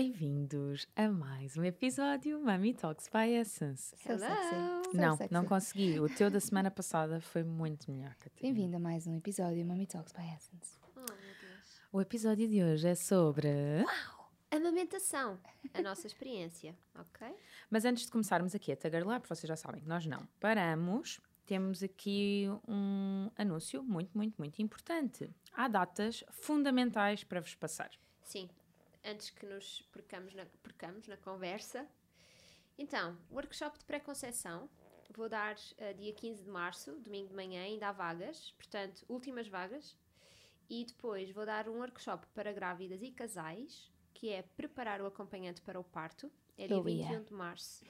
Bem-vindos a mais um episódio Mami Talks by Essence. Hello! Não, não consegui. O teu da semana passada foi muito melhor, Catarina. Bem-vindo a mais um episódio Mami Talks by Essence. Oh, meu Deus. O episódio de hoje é sobre. Amamentação, a nossa experiência, ok? Mas antes de começarmos aqui a tagarelar, porque vocês já sabem que nós não paramos, temos aqui um anúncio muito, muito, muito importante. Há datas fundamentais para vos passar. Sim, antes que nos percamos na, percamos na conversa. Então, workshop de pré-conceição. Vou dar uh, dia 15 de março, domingo de manhã, ainda há vagas, portanto, últimas vagas. E depois vou dar um workshop para grávidas e casais, que é preparar o acompanhante para o parto. É dia Eu ia. 21 de março.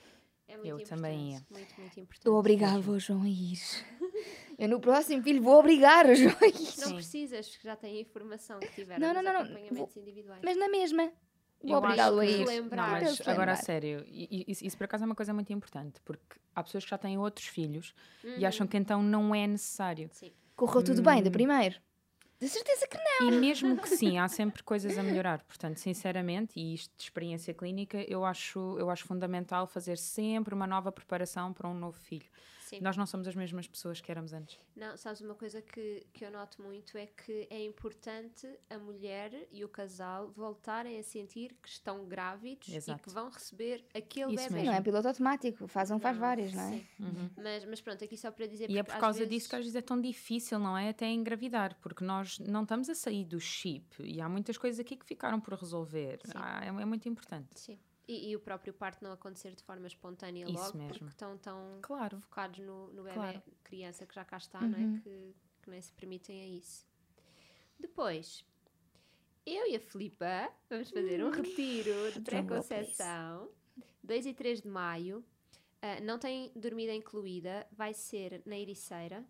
É muito Eu também ia. Muito, muito importante. Eu obrigava o João a ir. Eu no próximo filho vou obrigar o João a ir. Não Sim. precisas, já tem a informação que tiveram Não, não, não, não. acompanhamentos individuais. Mas na mesma. Vou obrigá-lo a ir. Não, mas agora a sério, isso, isso por acaso é uma coisa muito importante, porque há pessoas que já têm outros filhos Uhum. e acham que então não é necessário. Sim. Correu tudo bem, de primeiro. De certeza que não. E mesmo que sim, há sempre coisas a melhorar. Portanto, sinceramente, e isto de experiência clínica, eu acho, eu acho fundamental fazer sempre uma nova preparação para um novo filho. Sim. Nós não somos as mesmas pessoas que éramos antes. Não, sabes, uma coisa que, que eu noto muito é que é importante a mulher e o casal voltarem a sentir que estão grávidos e Exato. que vão receber aquele Isso bebê. Não é piloto automático. Faz um, faz Não, vários, não é? sim. Mas, mas pronto, aqui só para dizer E é por causa vezes- disso que às vezes é tão difícil, não é? Até engravidar, porque nós não estamos a sair do chip e há muitas coisas aqui que ficaram por resolver. Ah, é, é muito importante. Sim. E, e o próprio parto não acontecer de forma espontânea Isso logo, mesmo. porque estão tão Claro. focados no, no bebê, Claro. criança que já cá está, não Uhum. é? Que, que nem se permitem a isso. Depois, eu e a Filipa vamos fazer um retiro de pré-conceição, 2 e 3 de maio. Ah, não tem dormida incluída, vai ser na Ericeira.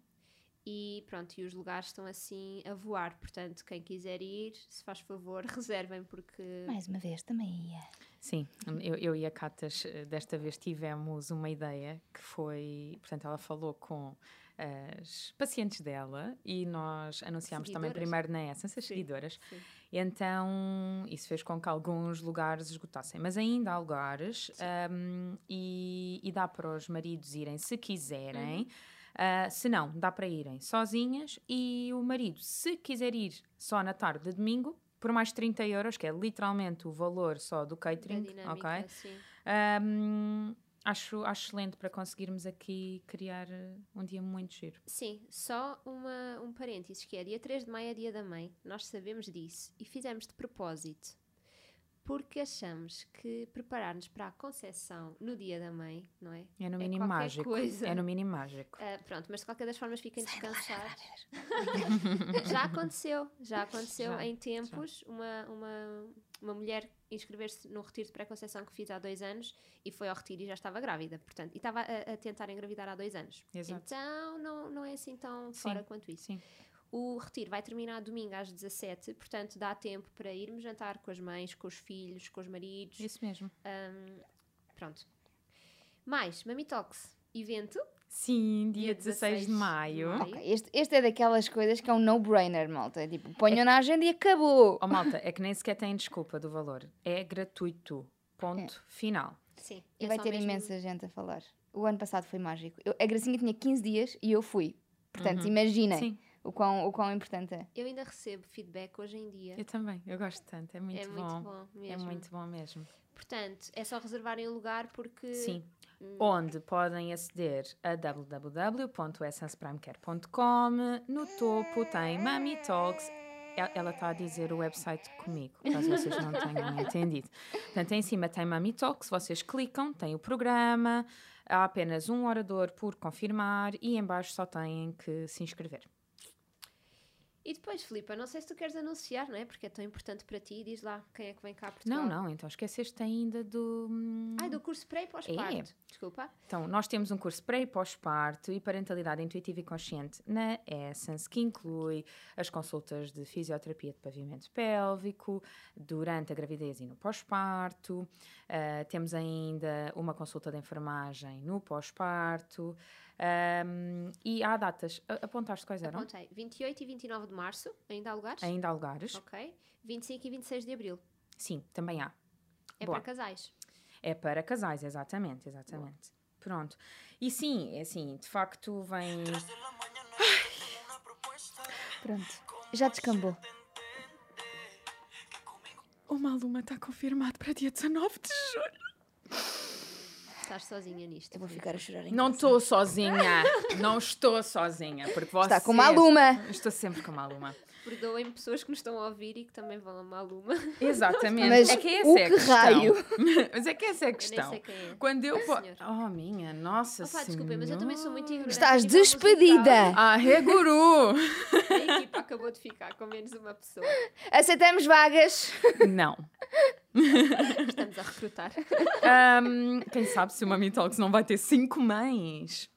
E pronto, e os lugares estão assim a voar. Portanto, quem quiser ir, se faz favor, reservem, porque. Mais uma vez, também ia. Sim, eu, eu e a Catas eh, desta vez tivemos uma ideia que foi, portanto, ela falou com as pacientes dela e nós anunciámos também primeiro na Essence, as Sim, seguidoras, sim. e então isso fez com que alguns lugares esgotassem, mas ainda há lugares ahm, e, e dá para os maridos irem se quiserem. Uhum. Ah, se não, dá para irem sozinhas e o marido, se quiser ir só na tarde de domingo, por mais 30 euros, que é literalmente o valor só do catering, dinâmica, ok? sim. Ahm, acho, acho excelente para conseguirmos aqui criar eh, um dia muito giro. Sim, só uma, um parênteses que é dia 3 de maio é dia da mãe. Nós sabemos disso e fizemos de propósito. Porque achamos que preparar-nos para a concepção no dia da mãe, não é? É no É mínimo qualquer mágico. coisa. É no mínimo mágico. Ah, pronto, mas de qualquer das formas fiquem descansados. já aconteceu, já aconteceu Já, em tempos uma, uma, uma mulher inscrever-se no retiro de pré-conceição que fiz há dois anos e foi ao retiro e já estava grávida, portanto, e estava a, a tentar engravidar há dois anos. Exato. Então não, não é assim tão Sim, fora quanto isso. Sim. O retiro vai terminar domingo às 17, portanto dá tempo para irmos jantar com as mães, com os filhos, com os maridos. Isso mesmo. Ahm, pronto. Mais, Mami Talks, evento. Sim, dia, Dia 16 de 16 de maio. maio. Ok, este, este é daquelas coisas que é um no-brainer, malta. Tipo, ponham na agenda e acabou. Oh, malta, é que nem sequer tem desculpa do valor. É gratuito. Ponto final. Sim. E é vai ter mesmo- imensa gente a falar. O ano passado foi mágico. Eu- a Gracinha tinha 15 dias e eu fui. Portanto, imaginem Sim, o quão, o quão importante é. Eu ainda recebo feedback hoje em dia. eu também. Eu gosto tanto. É muito é bom. muito bom É mesmo. muito bom mesmo. Portanto, é só reservarem o lugar porque Sim. onde podem aceder a www.essenceprimecare.com. No topo tem Mami Talks. El- Ela está a dizer o website comigo, caso vocês não tenham entendido. Portanto, em cima tem Mami Talks, vocês clicam, tem o programa, há apenas um orador por confirmar e em baixo só têm que se inscrever. E depois, Filipa, não sei se tu queres anunciar, não é? Porque é tão importante para ti. Diz lá quem é que vem cá a Portugal. Não, não, então esqueceste ainda do. Ai, do curso pré e pós-parto. Desculpa. Então, nós temos um curso pré e pós-parto e parentalidade intuitiva e consciente na Essence, que inclui as consultas de fisioterapia de pavimento pélvico durante a gravidez e no pós-parto. Ah, temos ainda uma consulta de enfermagem no pós-parto. Ahm, e há datas. Apontaste quais eram? Apontei. 28 e 29 de março, ainda há lugares? Ainda há lugares? Ok. 25 e 26 de abril. Sim, também há. É Boa. para casais. É para casais, exatamente, exatamente. Pronto. E sim, é assim, de facto vem. Pronto. Já descambou. O Maluma está confirmado para dia 19 de julho. Estás sozinha nisto. Eu vou ficar a chorar em Não estou sozinha. Não estou sozinha. Porque vocês... Está com Maluma. Estou sempre com Maluma. Perdoem pessoas que nos estão a ouvir e que também vão a Maluma. Exatamente. Mas é que essa o é a que questão. raio? Mas é que essa é a Eu nem questão. sei quem é. Quando eu. po- senhor. Oh, minha nossa Opa, desculpem, mas eu também sou muito ignorante. Estás despedida. Ah, é guru! A equipa acabou de ficar com menos uma pessoa. Aceitamos vagas. Não. Estamos a recrutar. Ahm, quem sabe se o Mami Talks não vai ter cinco mães?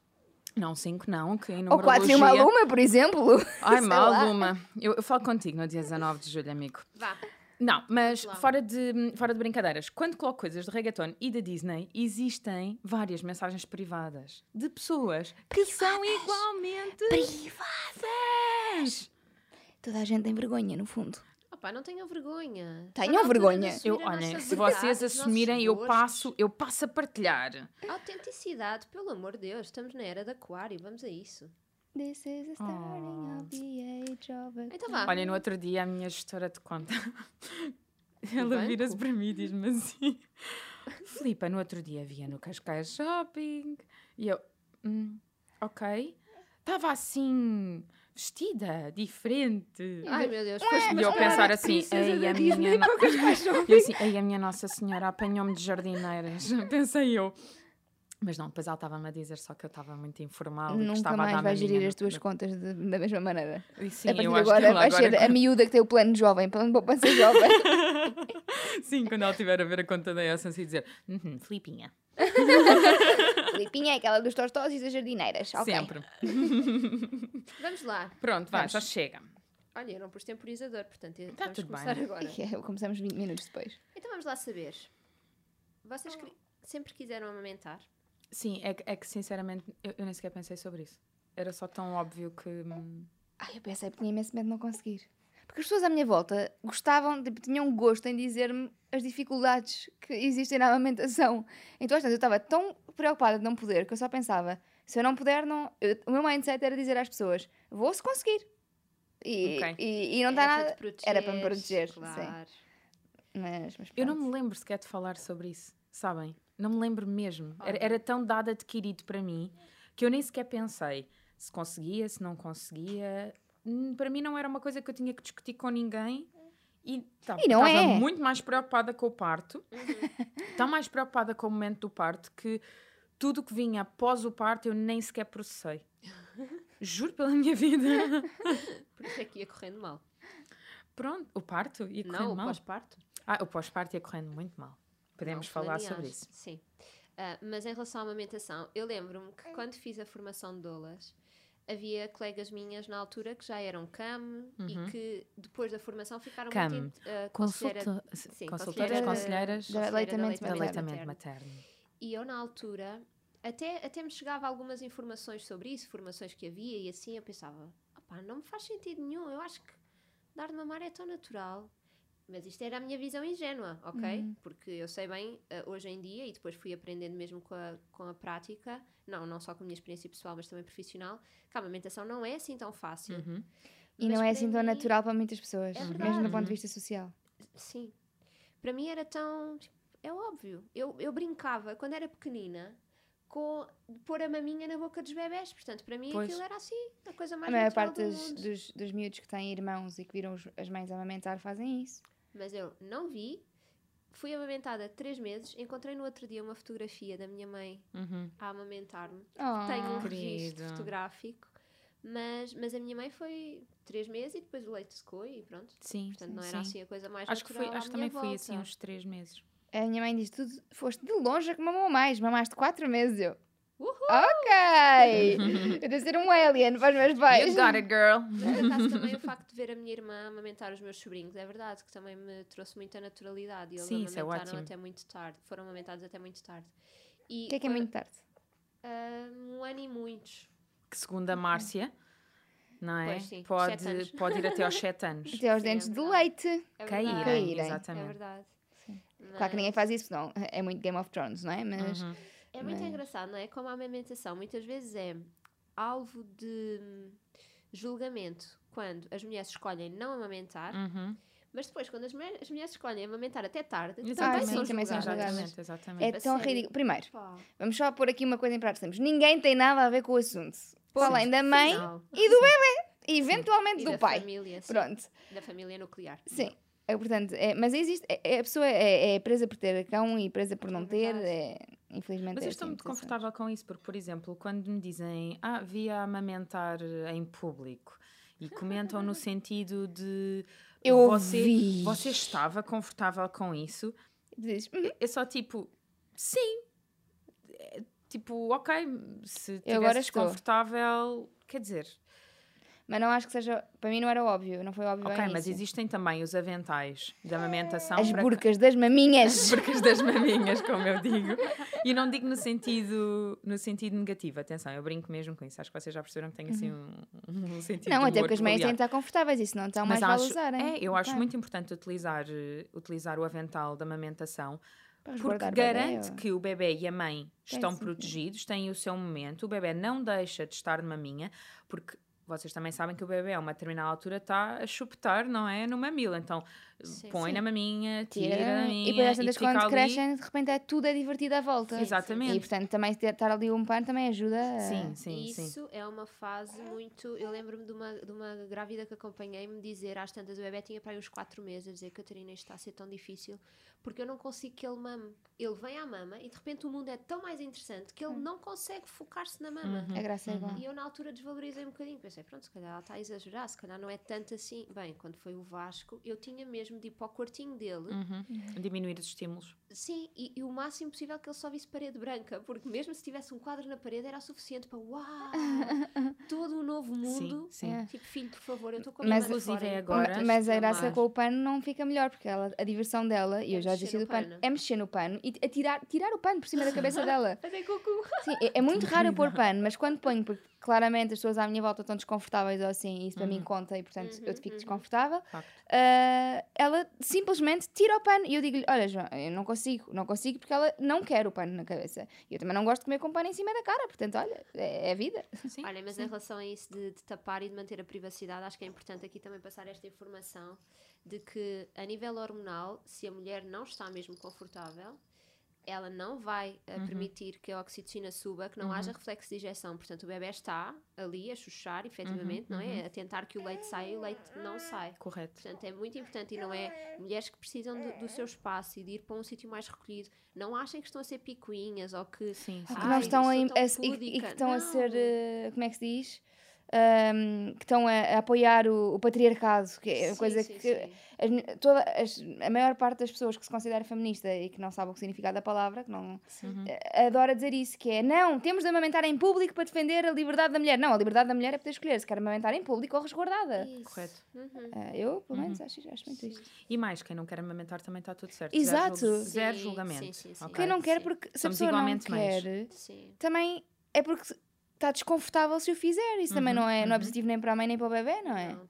Não, cinco não, que em Ou quatro e uma aluma, por exemplo. Ai, Sei lá. Maluma. Eu, eu falo contigo no dia 19 de julho, amigo. Vá. Não, mas Lá. fora de, fora de brincadeiras, quando coloco coisas de reggaeton e da Disney, existem várias mensagens privadas de pessoas que são igualmente privadas. Toda a gente tem vergonha, no fundo. Opa, não tenham vergonha. Tenham vergonha. Eu, a olhem, se vocês assumirem, eu passo, eu passo a partilhar. Autenticidade, pelo amor de Deus. Estamos na era de aquário, vamos a isso. This is the starting Oh. of the age of a Então vá. Olhem, no outro dia a minha gestora de conta, ela vira-se para mim e diz-me assim: Filipa, no outro dia via no Cascais Shopping e eu, "Hum, ok, estava assim, vestida, diferente. Ai meu Deus, foste E eu pensar assim, ei, a minha. no- Eu assim, ei, a minha Nossa Senhora apanhou-me de jardineiras. Pensei eu. Mas não, depois ela estava-me a dizer só que eu estava muito informal e que Nunca mais dar vais gerir as tuas contas de- da mesma maneira. E Sim, a partir eu de agora vais ser a miúda que tem o plano jovem, plano de poupança jovem. Sim, quando ela estiver a ver a conta da Essence e dizer, uhum, Filipinha. Filipinha é aquela dos tostós e das jardineiras. ok. Sempre. Vamos lá. Pronto, vá, Vamos. já chega. Olha, eu não pus temporizador, portanto Tá vamos tudo começar bem. agora. É, Começamos 20 minutos depois. Então vamos lá saber. Vocês cri- sempre quiseram amamentar? Sim, é, que- é que sinceramente eu, eu nem sequer pensei sobre isso. Era só tão óbvio que. hum, Ai, eu pensei, tinha imenso medo de não conseguir. Porque as pessoas à minha volta gostavam, tipo, tinham gosto em dizer-me as dificuldades que existem na amamentação. Então, às vezes, eu estava tão preocupada de não poder que eu só pensava, se eu não puder, não. eu- o meu mindset era dizer às pessoas, vou-se conseguir. E, Ok. e, e não está Era nada. para te proteger, Era para me proteger, sim. Claro. Mas, mas Eu não me lembro sequer de falar sobre isso, sabem? Não me lembro mesmo. Era, era tão dado adquirido para mim que eu nem sequer pensei se conseguia, se não conseguia. Hum, Para mim não era uma coisa que eu tinha que discutir com ninguém. E tá- E não estava é. muito mais preocupada com o parto, Uhum. tão mais preocupada com o momento do parto que tudo o que vinha após o parto eu nem sequer processei. Juro pela minha vida. Por isso é que ia correndo mal. Pronto, o parto ia correndo não, o mal. pós-parto. Ah, o pós-parto ia correndo muito mal. Podemos Não, falar sobre isso. Sim. Ah, mas em relação à amamentação, eu lembro-me que quando fiz a formação de doulas, havia colegas minhas na altura que já eram CAM e que depois da formação ficaram CAM, muito... Uh, conselheira- Consulta, sim, consultoras, conselheira conselheiras conselheira aleitamento de materno. materno. E eu, na altura, até, até me chegava algumas informações sobre isso, formações que havia, e assim eu pensava: opá, não me faz sentido nenhum, eu acho que dar de mamar é tão natural. Mas isto era a minha visão ingênua, ok? Porque eu sei bem, eh, hoje em dia, e depois fui aprendendo mesmo com a, com a prática, não, não só com a minha experiência pessoal, mas também profissional, que a amamentação não é assim tão fácil. Uhum. E Mas não é para assim tão mim- natural para muitas pessoas, É mesmo do ponto de vista social. Sim. Para mim era tão. tipo, É óbvio. Eu, eu brincava, quando era pequenina, com pôr a maminha na boca dos bebés. Portanto, para mim Pois. aquilo era assim, a coisa A mais maior natural parte do dos, dos, dos miúdos que têm irmãos e que viram os- as mães amamentar fazem isso. Mas eu não vi. Fui amamentada três meses. Encontrei no outro dia uma fotografia da minha mãe Uhum. a amamentar-me. Oh. Tenho um querido. registro fotográfico. Mas, mas a minha mãe foi três meses e depois o leite secou e pronto. Sim, Portanto, não sim. era assim a coisa mais Acho que, foi, acho que minha também foi assim uns três meses. A minha mãe diz: Tu foste de longe a que mamou mais, mamaste quatro meses. Eu, Uhul! ok! eu devo ser um alien para os meus pais. You got it, girl. Por acaso também o facto de ver a minha irmã amamentar os meus sobrinhos, é verdade que também me trouxe muita naturalidade. E eles Sim, isso é amamentaram ótimo. até muito tarde. Foram amamentados até muito tarde. O que é que é muito tarde? Ah, um ano e muitos. Que segundo a Márcia, não é? Pois sim, pode, pode ir até aos sete anos. Até aos Sim, é dentes de verdade. leite. É Caírem. Caírem. É exatamente. verdade. Claro que ninguém faz isso, não. É muito Game of Thrones, não é? Mas Uhum. É muito Mas- engraçado, não é? Como a amamentação muitas vezes é alvo de hum, julgamento quando as mulheres escolhem não amamentar, Uhum. mas depois, quando as mulheres, as mulheres escolhem amamentar até tarde, também Exatamente, sim, são também são julgadas. exatamente, exatamente. é tão sério. ridículo. Primeiro, Pá, vamos só pôr aqui uma coisa em prática. Temos. Ninguém tem nada a ver com o assunto. Ponto além da mãe final. e do bebê. E eventualmente E do da pai. família, Pronto. da família nuclear. Sim. É, portanto, é, mas existe. é- é- a pessoa é, é presa por ter cão e presa por não É ter. verdade. É, infelizmente. Mas eu estou muito confortável com isso, porque, por exemplo, quando me dizem ah, via amamentar em público e comentam no sentido de Eu você, ouvi. você estava confortável com isso, Tu dizes, "Hum, é só tipo, sim. Tipo, ok, se estou. desconfortável, quer dizer, Mas não acho que seja. Para mim não era óbvio. Não foi óbvio. ok, mas existem também os aventais de amamentação As para- burcas das maminhas. burcas das maminhas, como eu digo. E não digo no sentido, no sentido negativo, atenção, eu brinco mesmo com isso. Acho que vocês já perceberam que tem assim um, um sentido. Não, até porque as meias têm de estar confortáveis e senão então mais acho, usarem. é, eu acho Claro. muito importante utilizar, eh, utilizar o avental da amamentação porque garante ou- que o bebê e a mãe estão sim. protegidos, têm o seu momento, o bebê não deixa de estar de maminha, porque vocês também sabem que o bebê a uma determinada altura está a chupetar, não é? No mamilo. Então Sim. põe Sim. na maminha, tira, Tira, da maminha e depois às tantas quando ali. crescem, de repente é tudo é divertido à volta. Exatamente. E portanto também estar ali um pano também ajuda. a- Sim, sim, sim. Isso é uma fase muito. Eu lembro-me de uma, de uma grávida que acompanhei me dizer às tantas, o bebê tinha para aí uns 4 meses, a dizer: Catarina, isto está a ser tão difícil porque eu não consigo que ele mame. Ele vem à mama e de repente o mundo é tão mais interessante que ele não consegue focar-se na mama. A graça é igual. E eu na altura desvalorizei um bocadinho. Pensei, pronto, se calhar ela está a exagerar, se calhar não é tanto assim. Bem, quando foi o Vasco, eu tinha mesmo de ir para o quartinho dele. Uhum. Diminuir os estímulos. Sim, e, e o máximo possível que ele só visse parede branca, porque mesmo se tivesse um quadro na parede era suficiente para uau! todo um novo mundo. sim. É. Tipo, filho, por favor, eu estou com a Mas- Inclusive fora, é agora- Mas a graça com o pano não fica melhor, porque ela, a diversão dela, e É eu já no do pano, pano. é mexer no pano e a tirar, tirar o pano por cima da cabeça dela. Fazer cucu. Sim, é, é muito raro eu pôr pano, mas quando ponho, porque claramente as pessoas à minha volta estão desconfortáveis ou assim, e isso para mim conta e portanto eu Uhum, fico uhum. desconfortável, ah, ela simplesmente tira o pano e eu digo-lhe: Olha, João, eu não consigo, não consigo porque ela não quer o pano na cabeça. E eu também não gosto de comer com pano em cima da cara, portanto, olha, é, é vida. Sim, Olha, mas em relação a isso de, de tapar e de manter a privacidade, acho que é importante aqui também passar esta informação de que, a nível hormonal, se a mulher não está mesmo confortável, ela não vai Uhum. permitir que a oxitocina suba, que não haja reflexo de injeção. Portanto, o bebê está ali a chuchar, efetivamente, não Uhum. é? A tentar que o leite saia e o leite não sai. Correto. Portanto, é muito importante e não é mulheres que precisam de- do seu espaço e de ir para um sítio mais recolhido. Não achem que estão a ser picuinhas ou que. Sim, Ou sim. que Ai, não estão a, a- e, e que estão a ser, Não. eh, como é que se diz? Ahm, que estão a, a apoiar o, o patriarcado, que é uma Sim, coisa sim, que sim. as toda, as- a maior parte das pessoas que se considera feminista e que não sabe o significado da palavra, que não Uhum. eh, adora dizer isso, que é não, temos de amamentar em público para defender a liberdade da mulher. Não, a liberdade da mulher é poder escolher se quer amamentar em público ou resguardada. Isso. Correto. Uhum. Ah, eu, pelo menos, acho, acho muito isto. E mais, quem não quer amamentar também está tudo certo. Exato. Zero, julg- zero Sim, julgamento. sim, sim, sim. ok? Quem não quer, Sim. porque se Somos a pessoa não quer, Sim. também é porque está desconfortável se o fizer. Isso também Uhum, não é, não é uhum. positivo nem para a mãe nem para o bebê, não é? Não.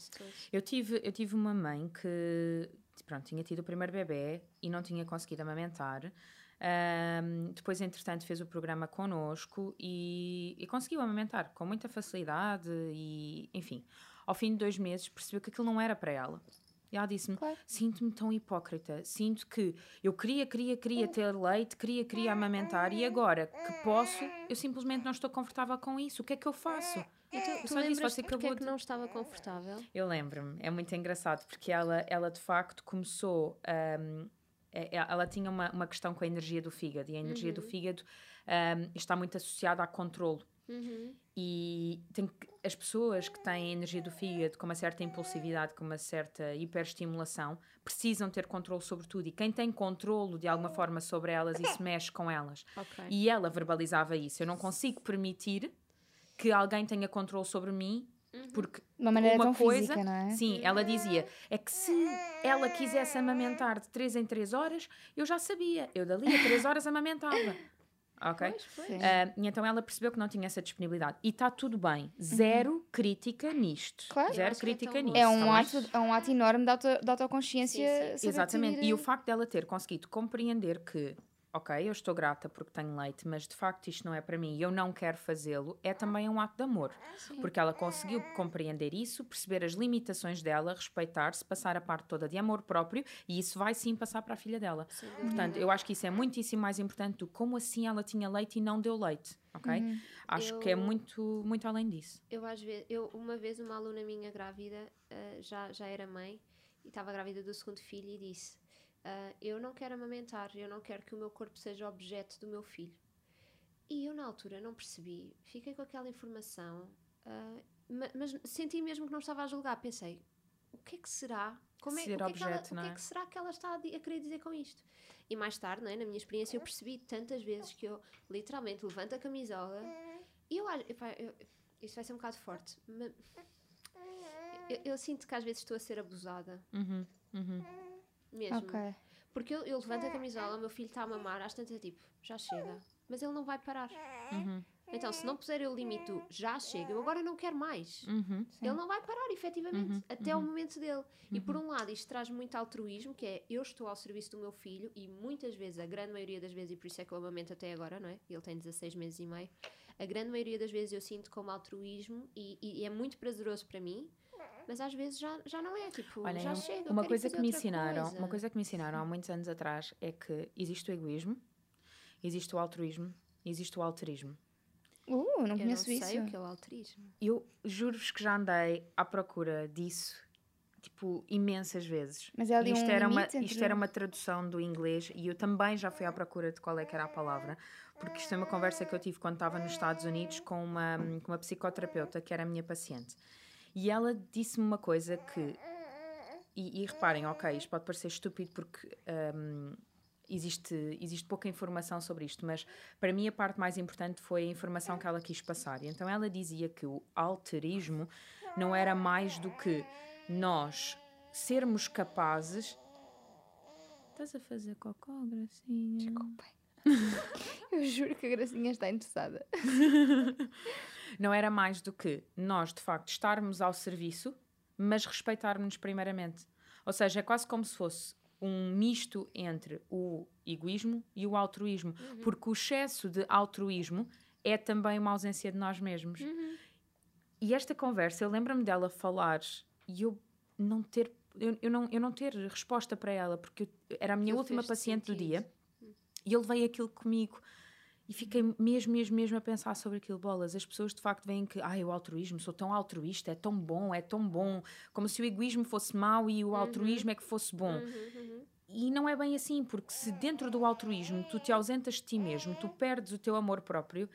Eu tive, eu tive uma mãe que pronto, tinha tido o primeiro bebê e não tinha conseguido amamentar. Ahm, depois, entretanto, fez o programa connosco e, e conseguiu amamentar com muita facilidade e, enfim, ao fim de dois meses percebeu que aquilo não era para ela. E ela disse-me: Claro. Sinto-me tão hipócrita. Sinto que eu queria, queria, queria ter leite, queria, queria amamentar e agora que posso, eu simplesmente não estou confortável com isso. O que é que eu faço? Então, tu disse, lembras porque acabou é que não estava confortável? Eu lembro-me, é muito engraçado porque ela, ela de facto começou. hum, é- é- ela tinha uma, uma questão com a energia do fígado e a energia do fígado hum, está muito associada a controle. Uhum. E tem que- as pessoas que têm a energia do fígado com uma certa impulsividade, com uma certa hiperestimulação, precisam ter controle sobre tudo. E quem tem controle de alguma forma sobre elas, isso mexe com elas. Ok. E ela verbalizava isso. Eu não consigo permitir que alguém tenha controle sobre mim, porque De uma maneira uma tão coisa, física, não é? Sim, ela dizia, é que se ela quisesse amamentar de 3 em 3 horas, eu já sabia, eu dali a 3 horas amamentava. Ok? Pois, pois. Ah, e então ela percebeu que não tinha essa disponibilidade. E está tudo bem. Zero crítica nisto. Claro. Zero é crítica bom. nisto. É tá um, bem? ato, é um ato enorme de, auto, de autoconsciência. Sim, sim. Exatamente. E o facto dela ter conseguido compreender que, ok, eu estou grata porque tenho leite, mas de facto isto não é para mim e eu não quero fazê-lo, é também um ato de amor. Porque ela conseguiu compreender isso, perceber as limitações dela, respeitar-se, passar a parte toda de amor próprio e isso vai sim passar para a filha dela. Dúvida. Portanto, eu acho que isso é muitíssimo mais importante do como assim ela tinha leite e não deu leite, ok? Acho que é Eu- muito, muito além disso. Eu às vezes, eu, uma vez uma aluna minha grávida ah, já, já era mãe e estava grávida do segundo filho e disse: ah, Eu não quero amamentar, eu não quero que o meu corpo seja objeto do meu filho. E eu na altura não percebi, fiquei com aquela informação, ah, ma- mas senti mesmo que não estava a julgar. Pensei: O que é que será? Como é, Ser o que é que ela- objeto, o que é é? que será que ela está a, a querer dizer com isto? E mais tarde, é, na minha experiência, eu percebi tantas vezes que eu literalmente levanto a camisola e eu acho. isto vai ser um bocado forte, mas eu, eu sinto que às vezes estou a ser abusada. Uhum, uhum. Mesmo. Ok. Porque eu, eu levanto a camisola, o meu filho está a mamar, às tantas é tipo, já chega. Mas ele não vai parar. Uhum. Então, se não puser o limite do já chega, eu agora não quero mais. Uhum. Ele não vai parar, efetivamente, Uhum, até o momento dele. E por um lado, isto traz muito altruísmo, que é eu estou ao serviço do meu filho, e muitas vezes, a grande maioria das vezes, e por isso é que eu amamento até agora, não é? Ele tem 16 meses e meio. A grande maioria das vezes eu sinto como altruísmo e, e é muito prazeroso para mim, mas às vezes já, já não é. Tipo, Olha, já chega. eu uma coisa que me ensinaram, coisa. uma coisa que me ensinaram há muitos anos atrás é que existe o egoísmo, existe o altruísmo, existe o alterismo. Uh, não Eu não conheço sei isso. o que é o altruísmo. Eu juro-vos que já andei à procura disso, tipo, imensas vezes. Mas é ali isto, um era uma, entre- isto era uma tradução do inglês e eu também já fui à procura de qual é que era a palavra, porque isto é uma conversa que eu tive quando estava nos Estados Unidos com uma, com uma psicoterapeuta que era a minha paciente. E ela disse-me uma coisa que. E, e reparem, ok, isto pode parecer estúpido porque hum, existe, existe pouca informação sobre isto, mas para mim a parte mais importante foi a informação que ela quis passar. E então ela dizia que o alterismo não era mais do que nós sermos capazes. Estás a fazer cocó, gracinha? Desculpem. Eu juro que a Gracinha está interessada. Não era mais do que nós, de facto, estarmos ao serviço, mas respeitarmos-nos primeiramente. Ou seja, é quase como se fosse um misto entre o egoísmo e o altruísmo, porque o excesso de altruísmo é também uma ausência de nós mesmos. E esta conversa, eu lembro-me dela falar e eu não ter eu, eu não, eu não ter resposta para ela, porque eu- era a minha Aquilo última paciente do sentido. dia e eu levei aquilo comigo e fiquei mesmo, mesmo, mesmo a pensar sobre aquilo. Bolas, as pessoas de facto veem que, ai, o altruísmo, sou tão altruísta, é tão bom, é tão bom, como se o egoísmo fosse mau e o altruísmo é que fosse bom. Uhum, E não é bem assim, porque se dentro do altruísmo tu te ausentas de ti mesmo, tu perdes o teu amor próprio,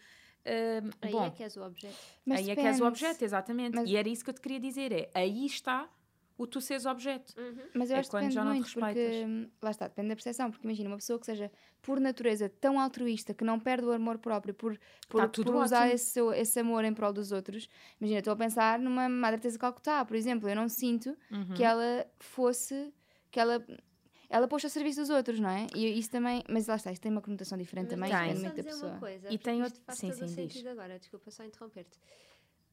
hum, Aí bom, é que és o objeto. Mas aí é que és o depende. objeto, exatamente. Mas- E era isso que eu te queria dizer, é aí está o tu seres objeto. Mas eu É acho que quando depende já não muito, porque respeitas. hum, lá está, depende da percepção, porque imagina uma pessoa que seja por natureza tão altruísta que não perde o amor próprio por, por, Tá tudo por usar esse, esse amor em prol dos outros. Imagina, estou a pensar numa Madre Teresa de Calcutá, por exemplo, eu não sinto Uhum. que ela fosse, que ela ela pôs ao serviço dos outros, não é? E isso também, mas lá está, isto tem uma conotação diferente também, Mas Tem. depende muito só da dizer pessoa. Uma coisa, E porque tem outro- faz sim, todo sim, diz. sentido agora, desculpa só interromper-te.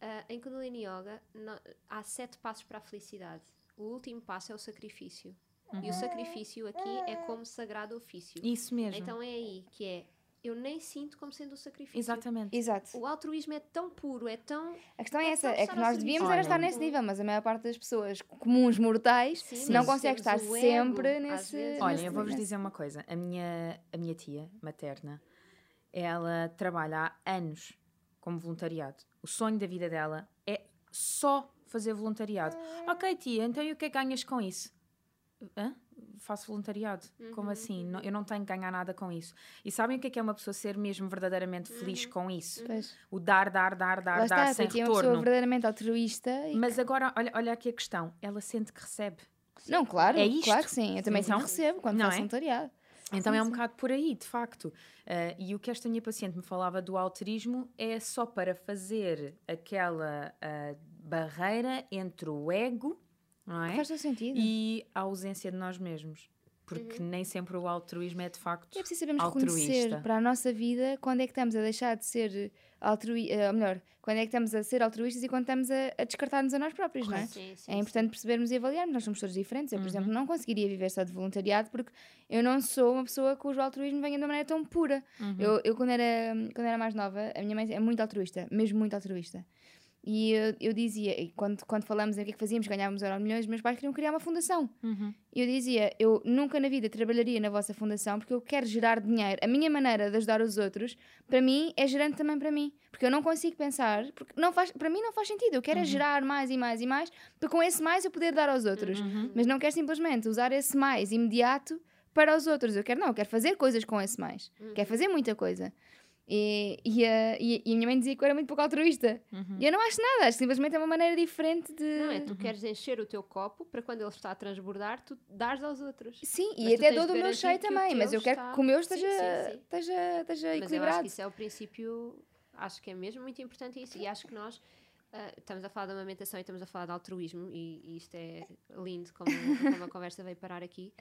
Ah, em Kundalini Yoga no- há sete passos para a felicidade. O último passo é o sacrifício. E o sacrifício aqui é como sagrado ofício. Isso mesmo. Então é aí que é eu nem sinto como sendo um sacrifício. Exatamente. Exato. O altruísmo é tão puro, é tão. A questão é É essa, é que nós devíamos era estar nesse nível, mas a maior parte das pessoas comuns mortais Sim, não consegue estar o sempre ego, nesse. Olha, eu vou-vos dizer uma coisa. A minha, a minha tia materna, ela trabalha há anos como voluntariado. O sonho da vida dela é só fazer voluntariado. Ok, tia, então e o que é que ganhas com isso? Hã? Faço voluntariado. Como assim? Não- eu não tenho que ganhar nada com isso. E sabem o que é que é uma pessoa ser mesmo verdadeiramente feliz com isso? Pois. O dar, dar, dar, dar, Lá dar está, sem porque é uma pessoa retorno. verdadeiramente altruísta. Mas agora, olha, olha aqui a questão. Ela sente que recebe. Não, claro, É isto. claro que sim. Eu também Então, sempre recebo quando faço é? voluntariado. Então é um bocado por aí, de facto. Uh, e o que esta minha paciente me falava do alterismo é só para fazer aquela uh, barreira entre o ego não é? Faz todo sentido. e a ausência de nós mesmos. Porque nem sempre o altruísmo é de facto. É preciso sabermos altruísta. reconhecer para a nossa vida quando é que estamos a deixar de ser altruístas, ou melhor, quando é que estamos a ser altruístas e quando estamos a, a descartar-nos a nós próprios, não é? Sim, sim, É importante percebermos e avaliarmos. Nós somos todos diferentes. Eu, por exemplo, não conseguiria viver só de voluntariado porque eu não sou uma pessoa cujo altruísmo venha de uma maneira tão pura. Eu, eu quando, era, quando era mais nova, a minha mãe é muito altruísta, mesmo muito altruísta. E eu, eu dizia, e quando, quando falamos em o que é que fazíamos, ganhávamos euro milhões, meus pais queriam criar uma fundação. Uhum. E eu dizia, eu nunca na vida trabalharia na vossa fundação porque eu quero gerar dinheiro. A minha maneira de ajudar os outros, para mim, é gerando também para mim. Porque eu não consigo pensar, porque não faz, para mim não faz sentido. Eu quero é gerar mais e mais e mais, para com esse mais eu poder dar aos outros. Mas não quero simplesmente usar esse mais imediato para os outros. Eu quero, não, eu quero fazer coisas com esse mais. Quero fazer muita coisa. E, e, a, e, a minha mãe dizia que eu era muito pouco altruísta. E eu não acho nada, acho que simplesmente é uma maneira diferente de. Não é? Tu queres encher o teu copo para quando ele está a transbordar, tu dares aos outros. Sim, Mas e até dou do meu cheio também, mas eu quero está- que o meu Sim, esteja, sim, sim. esteja, esteja Mas eu acho equilibrado. que isso é o princípio, acho que é mesmo muito importante isso. E acho que nós ah, estamos a falar da amamentação e estamos a falar de altruísmo, e, e isto é lindo como, como a conversa veio parar aqui.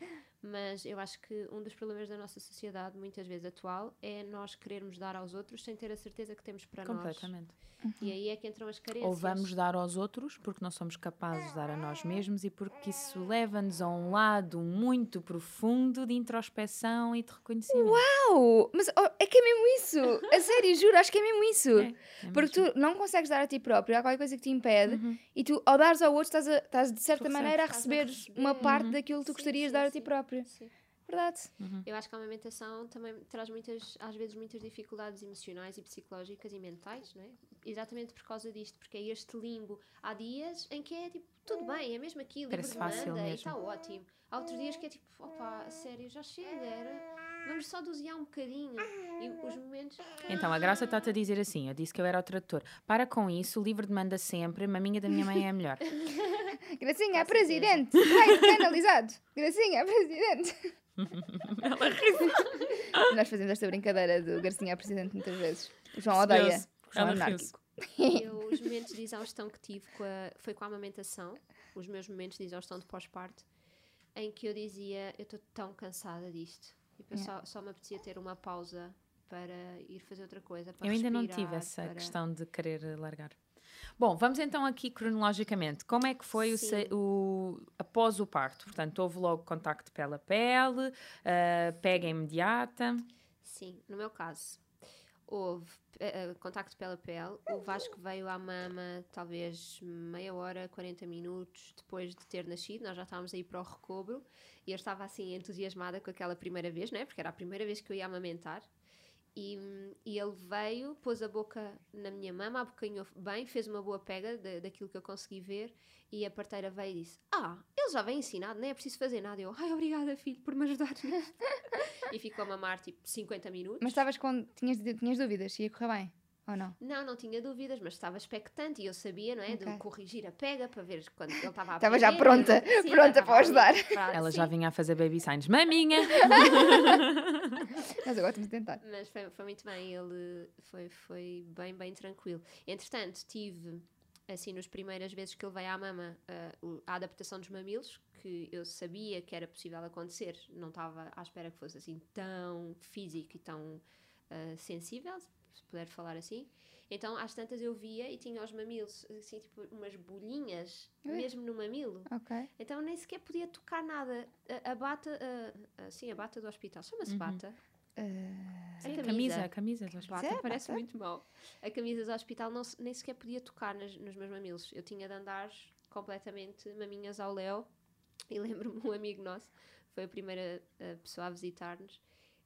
Mas eu acho que um dos problemas da nossa sociedade, muitas vezes atual, é nós querermos dar aos outros sem ter a certeza que temos para nós. Completamente. E aí é que entram as carências. Ou vamos dar aos outros porque não somos capazes de dar a nós mesmos e porque isso leva-nos a um lado muito profundo de introspeção e de reconhecimento. Uau! Mas oh, é que é mesmo isso! A sério, juro, acho que é mesmo isso. É, é Porque mesmo. tu não consegues dar a ti próprio, há qualquer coisa que te impede, e tu, ao dares ao outro, estás, a- estás de certa Tu maneira a receber receber. uma parte daquilo que tu Sim, gostarias de dar a ti próprio. Sim. Verdade. Eu acho que a amamentação também traz muitas, às vezes, muitas dificuldades emocionais e psicológicas e mentais, não é? Exatamente por causa disto, porque é este limbo. Há dias em que é tipo, tudo bem, é mesmo aquilo, Parece demanda fácil e mesmo. está ótimo. Há outros dias que é tipo, opa, sério, já chega, era... vamos só dosear um bocadinho. E os momentos. Então, a Graça está-te a dizer assim: eu disse que eu era o tradutor. Para com isso, o livro demanda sempre, maminha da minha mãe é a melhor. Gracinha, a Com certeza. presidente! Vai, canalizado! Gracinha, a presidente! Nós fazemos esta brincadeira do Gracinha a presidente muitas vezes. O João odeia. O João é Ela anárquico. Eu, os momentos de exaustão que tive com a- foi com a amamentação, os meus momentos de exaustão de pós-parto, em que eu dizia: Eu estou tão cansada disto. Tipo, eu só, só me apetecia ter uma pausa para ir fazer outra coisa. Eu ainda não tive essa para- questão de querer largar. Bom, vamos então aqui cronologicamente. Como é que foi o, o- após o parto? Portanto, houve logo contacto pele a pele, ah, pega imediata. Sim, no meu caso, houve eh, contacto pele a pele. O Vasco veio à mama talvez meia hora, 40 minutos depois de ter nascido. Nós já estávamos a ir para o recobro e eu estava assim entusiasmada com aquela primeira vez, não é? Porque era a primeira vez que eu ia amamentar. E, e ele veio, pôs a boca na minha mama, abocanhou bem, fez uma boa pega da- daquilo que eu consegui ver. E a parteira veio e disse: Ah, ele já vem ensinado, não é preciso fazer nada. Eu, ai, obrigada, filho, por me ajudar nisto. e ficou a mamar tipo 50 minutos. Mas estavas com. Tinhas, tinhas dúvidas se ia correr bem ou não? Não, não tinha dúvidas, mas estava expectante e eu sabia, não é? De Ok. corrigir a pega para ver quando ele estava a Estava já pronta, eu- sim, pronta para ajudar. para- Ela sim. já vinha a fazer baby signs. Maminha! Mas agora temos de tentar. Mas foi, foi muito bem, ele foi, foi bem, bem tranquilo. Entretanto, tive, assim, nas primeiras vezes que ele veio à mama, ah, o- a adaptação dos mamilos, que eu sabia que era possível acontecer, não estava à espera que fosse assim tão físico e tão ah, sensível, se puder falar assim. Então, às tantas eu via e tinha os mamilos, assim, tipo, umas bolhinhas, Ui. mesmo no mamilo. Ok. Então nem sequer podia tocar nada. A, a bata, a, a- sim, a bata do hospital, chama-se bata. Ah, A Sim, camisa. a camisa, a camisa do hospital. Bata, ser, parece pode muito mal. A camisa do hospital não, nem sequer podia tocar nas- nos meus mamilos. Eu tinha de andar completamente maminhas ao léu. E lembro-me, um amigo nosso, foi a primeira eh, pessoa a visitar-nos.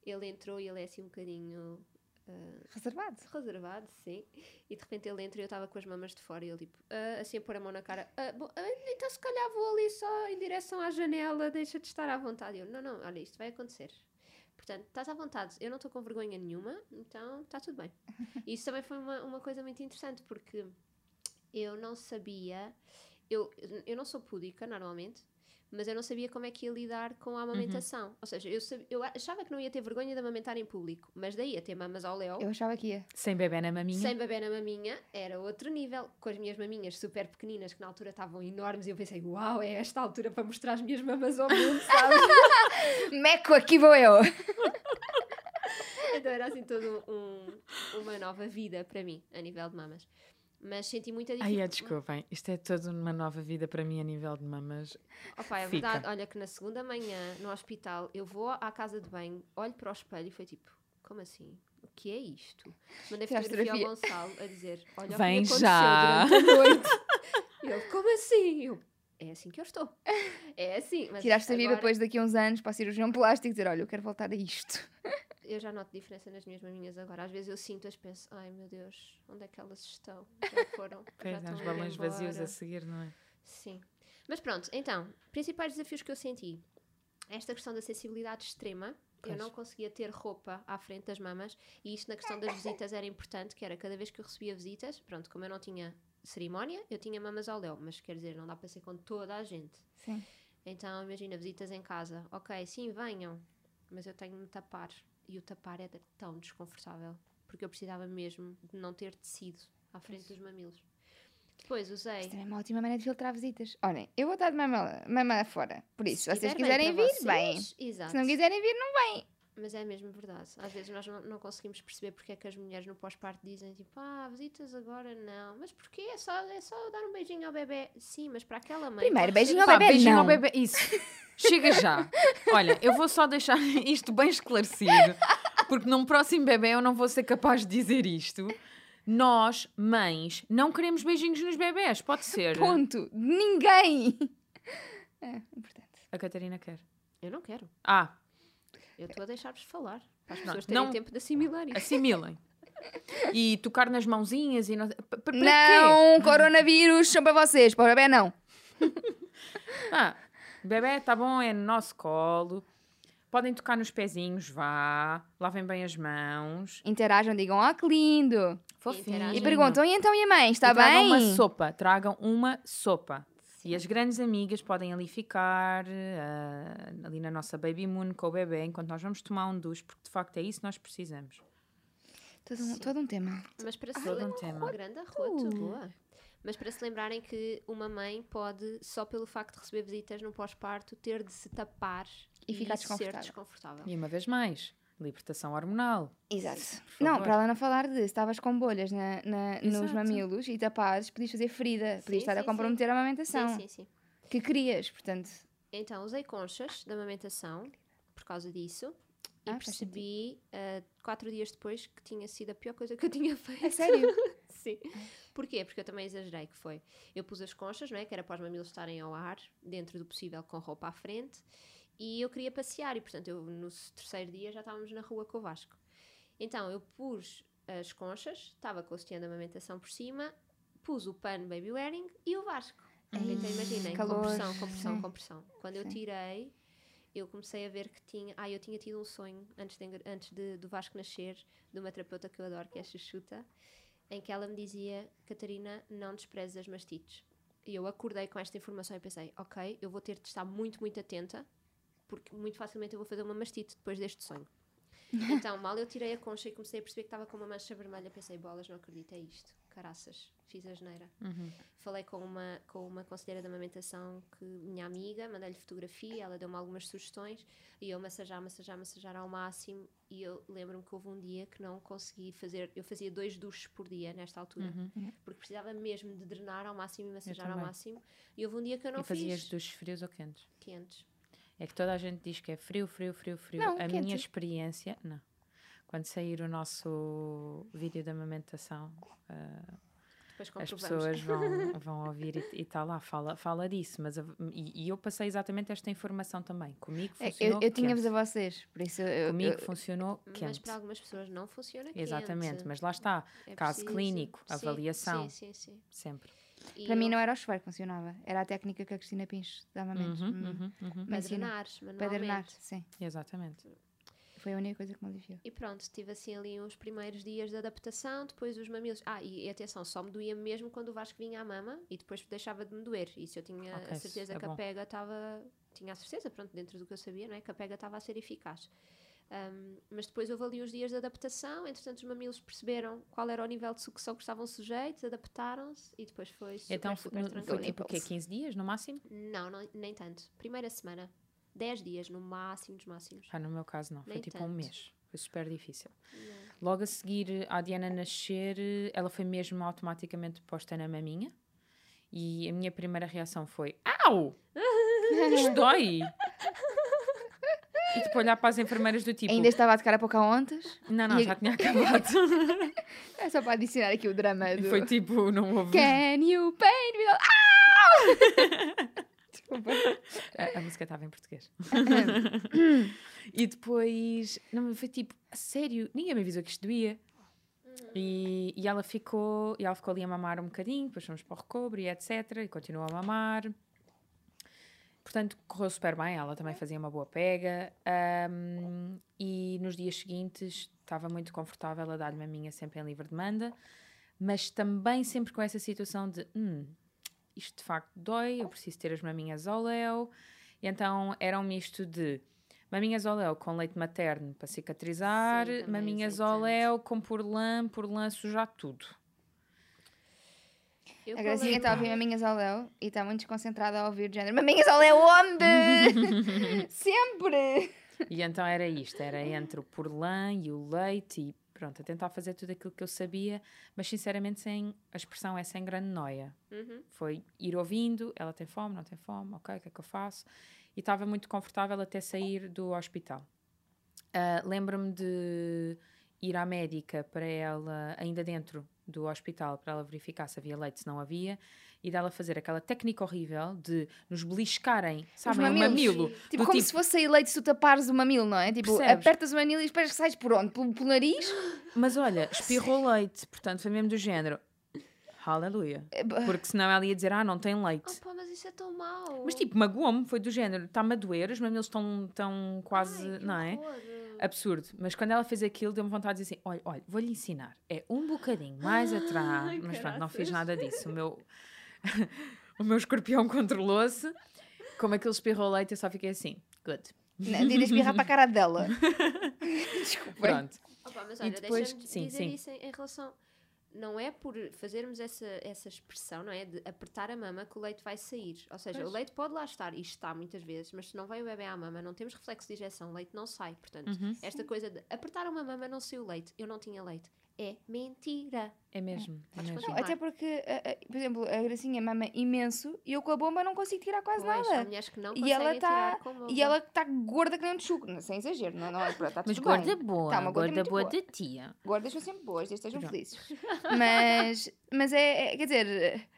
Ele entrou e ele é assim um bocadinho eh, reservado. reservado, sim. E de repente ele entra e eu estava com as mamas de fora e ele tipo, ah, assim a pôr a mão na cara. "Ah, bom, então se calhar vou ali só em direção à janela, deixa de estar à vontade. E eu, não, não, olha, isto vai acontecer. Portanto, estás à vontade. Eu não estou com vergonha nenhuma, então está tudo bem. E isso também foi uma, uma coisa muito interessante, porque eu não sabia. Eu, eu não sou púdica normalmente, mas eu não sabia como é que ia lidar com a amamentação. Ou seja, eu, sab- eu achava que não ia ter vergonha de amamentar em público, mas daí a ter mamas ao léu. Eu achava que ia. Sem bebê na maminha. Sem bebê na maminha, era outro nível. Com as minhas maminhas super pequeninas, que na altura estavam enormes, e eu pensei, uau, é esta altura para mostrar as minhas mamas ao mundo, sabes? Meco, aqui vou eu! então era assim todo um, uma nova vida para mim, a nível de mamas. Mas senti muita Ai, dificuldade. é, desculpem. Isto é toda uma nova vida para mim a nível de mamas. Opa, é Fica. verdade, olha que na segunda manhã, no hospital, eu vou à casa de banho, olho para o espelho e foi tipo, como assim? O que é isto? Mandei fotografia ao Gonçalo a dizer, olha Vem o que já. durante a noite. E ele, como assim? Eu, é assim que eu estou. É assim. Mas Tiraste a vida agora depois daqui a uns anos para o cirurgião plástico e dizer: Olha, eu quero voltar a isto. Eu já noto diferença nas minhas maminhas agora. Às vezes eu sinto-as e penso, ai meu Deus, onde é que elas estão? Já foram? já Pois, há estão balões vazios embora." a seguir, não é? Sim. Mas pronto, então, principais desafios que eu senti. Esta questão da sensibilidade extrema. Eu não conseguia ter roupa à frente das mamas e isto na questão das visitas era importante, que era cada vez que eu recebia visitas, pronto, como eu não tinha cerimónia, eu tinha mamas ao léu, mas quer dizer, não dá para ser com toda a gente. Sim. Então, imagina, visitas em casa. Ok, sim, venham, mas eu tenho de me tapar. E o tapar era tão desconfortável, porque eu precisava mesmo de não ter tecido à frente dos mamilos. Depois usei. Isto também é uma ótima maneira de filtrar visitas. Olhem, eu vou estar de mama, mama fora. Por isso, se vocês quiser, bem quiserem vir, bem. vocês, Exato. Se não quiserem vir, não. Mas é mesmo verdade. Às vezes nós não, não conseguimos perceber porque é que as mulheres no pós-parto dizem tipo, ah, visitas agora não. Mas porquê? É só, é só dar um beijinho ao bebê. Sim, mas para aquela mãe. Primeiro, beijinho ao Pá, bebê, beijinho não. ao bebê. Isso. Chega já. Olha, eu vou só deixar isto bem esclarecido, porque num próximo bebê eu não vou ser capaz de dizer isto. Nós, mães, não queremos beijinhos nos bebés. Pode ser. Ponto. Ninguém. É importante. A Catarina quer. Eu não quero. Ah, Eu estou a deixar-vos falar. Para as Não, pessoas terem não- tempo de assimilar isso. assimilem. E tocar nas mãozinhas e não... Pa- pa- para quê? Não, coronavírus são para vocês, para o bebê não. Ah, bebê, tá bom, é no nosso colo. Podem tocar nos pezinhos, vá. Lavem bem as mãos. Interajam, digam, ó que lindo. Fofinho. E perguntam, e então e a mãe, está E tragam bem? uma sopa. Tragam uma sopa. E as grandes amigas podem ali ficar, ah, ali na nossa baby moon com o bebê, enquanto nós vamos tomar um duche, porque de facto é isso que nós precisamos. Todo um, todo um tema. Mas para se Todo um tema. Grande arroto, boa. Mas para se lembrarem que uma mãe pode, só pelo facto de receber visitas no pós-parto, ter de se tapar E ficar isso ser desconfortável. desconfortável. E uma vez mais, libertação hormonal. Exato. Não, para ela não falar de se estavas com bolhas na, na- nos mamilos e tapares, podias fazer ferida, Sim, podias estar a sim, comprometer a amamentação. Sim, sim, sim. Que querias, portanto. Então, usei conchas de amamentação por causa disso. E Ah, percebi, ah, quatro dias depois, que tinha sido a pior coisa que eu tinha feito. É sério? Sim. Porquê? Porque eu também exagerei que foi. Eu pus as conchas, não é? Que era para os mamilos estarem ao ar, dentro do possível, com roupa à frente. E eu queria passear e, portanto, eu, no terceiro dia já estávamos na rua com o Vasco. Então, eu pus as conchas, estava com o sutiã de amamentação por cima, pus o pano baby wearing e o Vasco. Então, imaginem, calor, compressão, compressão, sim. compressão. Quando eu Sim. tirei, eu comecei a ver que tinha... Ah, eu tinha tido um sonho, antes, de, antes de, do Vasco nascer, de uma terapeuta que eu adoro, que é a Xuxuta, em que ela me dizia, Catarina, não desprezes as mastites. E eu acordei com esta informação e pensei, ok, eu vou ter de estar muito, muito atenta, porque muito facilmente eu vou fazer uma mastite depois deste sonho. Então, mal eu tirei a concha e comecei a perceber que estava com uma mancha vermelha, pensei, bolas, não acredito, é isto. Caraças, fiz a geneira. Falei com uma, com uma conselheira de amamentação, que minha amiga, mandei-lhe fotografia, ela deu-me algumas sugestões, e eu massajar, massajar, massajar ao máximo, e eu lembro-me que houve um dia que não consegui fazer, eu fazia dois duches por dia nesta altura, porque precisava mesmo de drenar ao máximo e massajar ao máximo, e houve um dia que eu não e fazias fiz dos frios ou quentes? quentes. É que toda a gente diz que é frio, frio, frio, frio. Não, a minha experiência. Não. quando sair o nosso vídeo da amamentação, uh, as pessoas vão, vão ouvir e está lá, fala, fala disso. Mas, e, e eu passei exatamente esta informação também. Comigo É, funcionou eu eu tinha-vos a vocês, por isso eu, Comigo eu- funcionou Mas quente. para algumas pessoas não funciona quente. Exatamente, mas lá está, É caso preciso- clínico, sim, avaliação, Sim, sim, sim. sempre. E para mim eu- não era o chuveiro que funcionava, era a técnica que a Cristina Pinches dava menos. Uhum, Hum, uhum, uhum. Drenar, sim. Exatamente. Foi a única coisa que me aliviou. E pronto, tive assim ali uns primeiros dias de adaptação, depois os mamilos. Ah, e, e atenção, só me doía mesmo quando o Vasco vinha à mama e depois deixava de me doer. E se eu tinha Ok, a isso certeza é que a bom. pega estava. Tinha a certeza, pronto, dentro do que eu sabia, não é? Que a pega estava a ser eficaz. Um, mas depois houve ali uns dias de adaptação, entretanto os mamilos perceberam qual era o nível de sucção que estavam sujeitos, adaptaram-se e depois foi super, Então super no- tranquilo. foi tipo o quê? 15 dias no máximo? Não, não, nem tanto. Primeira semana, 10 dias no máximo dos máximos. Ah, no meu caso não, foi Nem tipo um tanto. mês. Foi super difícil. Logo a seguir à Diana nascer, ela foi mesmo automaticamente posta na maminha. E a minha primeira reação foi: Au! Isto dói! E tipo, olhar para as enfermeiras do tipo: Ainda estava a tocar a Pocahontas. Não, não, e- já tinha acabado. É só para adicionar aqui o drama do... foi tipo: Não houve. Can you paint me? Ah! Desculpa. A, a música estava em português. e depois, não, foi tipo, a sério, ninguém me avisou que isto doía. E, e ela ficou, e ela ficou ali a mamar um bocadinho, depois fomos para o recobre e etc. E continuou a mamar. Portanto, correu super bem, ela também fazia uma boa pega. ahm, e nos dias seguintes estava muito confortável a dar-lhe maminha sempre em livre demanda, mas também sempre com essa situação de hum, isto de facto dói, eu preciso ter as maminhas ao léu. E então era um misto de maminhas ao léu com leite materno para cicatrizar, Sim, também maminhas ao léu com porlã, porlã sujar tudo. Eu A Gracinha está a ouvir Maminhas ao Léo e está muito desconcentrada a ouvir o género Maminhas ao Léo onde? Sempre! E então era isto, era entre o porlã e o leite e pronto, a tentar fazer tudo aquilo que eu sabia, mas sinceramente sem, a expressão é sem grande noia. Uhum. Foi ir ouvindo, ela tem fome, não tem fome, ok, o que é que eu faço? E estava muito confortável até sair do hospital. Ah, Lembro-me de ir à médica para ela, ainda dentro do hospital, para ela verificar se havia leite, se não havia, e dela fazer aquela técnica horrível de nos beliscarem, sabem, o mamilo. Tipo, como se fosse sair leite se tu tapares o mamilo, não é? Tipo, Percebes? apertas o mamilo e depois sais por onde? Pelo, pelo nariz? Mas olha, espirrou leite, portanto foi mesmo do género. Aleluia. É, Porque senão ela ia dizer, ah, não tem leite. Oh, pá, mas isso é tão mau. Mas tipo, magoou-me, foi do género, está-me a doer, os mamilos estão tão quase, Ai, que não é? horror. Absurdo. Mas quando ela fez aquilo, deu-me vontade de dizer assim: olha, olha, vou-lhe ensinar. É um bocadinho mais atrás. Ai, Mas pronto, não fiz nada disso. O meu, o meu escorpião controlou-se. Como aquele espirrou leite, eu só fiquei assim: good. Não, de espirrar para a cara dela. Desculpa. Pronto. Opa, mas E olha, depois- deixa-me sim, dizer sim. isso em, em relação. Não é por fazermos essa, essa expressão, não é? De apertar a mama que o leite vai sair. Ou seja, Pois. o leite pode lá estar, e está muitas vezes, mas se não vai o bebê à mama, não temos reflexo de injeção, o leite não sai. Portanto, Uhum. esta coisa de apertar uma mama não sai o leite, eu não tinha leite, é mentira. É mesmo. É Podes mesmo. Não, até porque, a- a- por exemplo, a Gracinha mama imenso e eu com a bomba não consigo tirar quase Pois, nada. mulheres que não E ela está e ela está gorda que nem um chuco, sem exagero, não, não é? Pronto, está Mas gorda bem. boa, Tá uma gorda gorda muito boa boa. de tia. Gordas são sempre boas, desde estejam Pronto. felizes. Mas, mas é, é- quer dizer,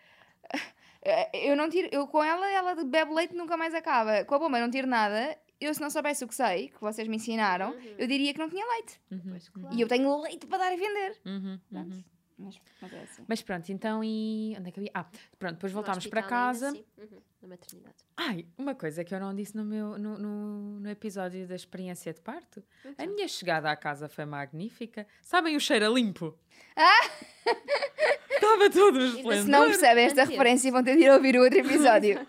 é, eu não tiro, eu com ela, ela bebe leite e nunca mais acaba. Com a bomba eu não tiro nada. Eu, se não soubesse o que sei, que vocês me ensinaram, Uhum. eu diria que não tinha leite. Uhum, Pois, claro. E eu tenho leite para dar a vender. uhum, Pronto. uhum. Mas, mas é assim. Mas pronto, então e. Onde é que eu ia? Ah, pronto, depois voltámos para ainda casa. uhum, na maternidade. Ai, uma coisa que eu não disse no, meu, no, no, no episódio da experiência de parto. A Então. minha chegada à casa foi magnífica. Sabem o cheiro a limpo? Estava todo um Se não esplendor. percebem esta referência, vão ter de ir ouvir o outro episódio.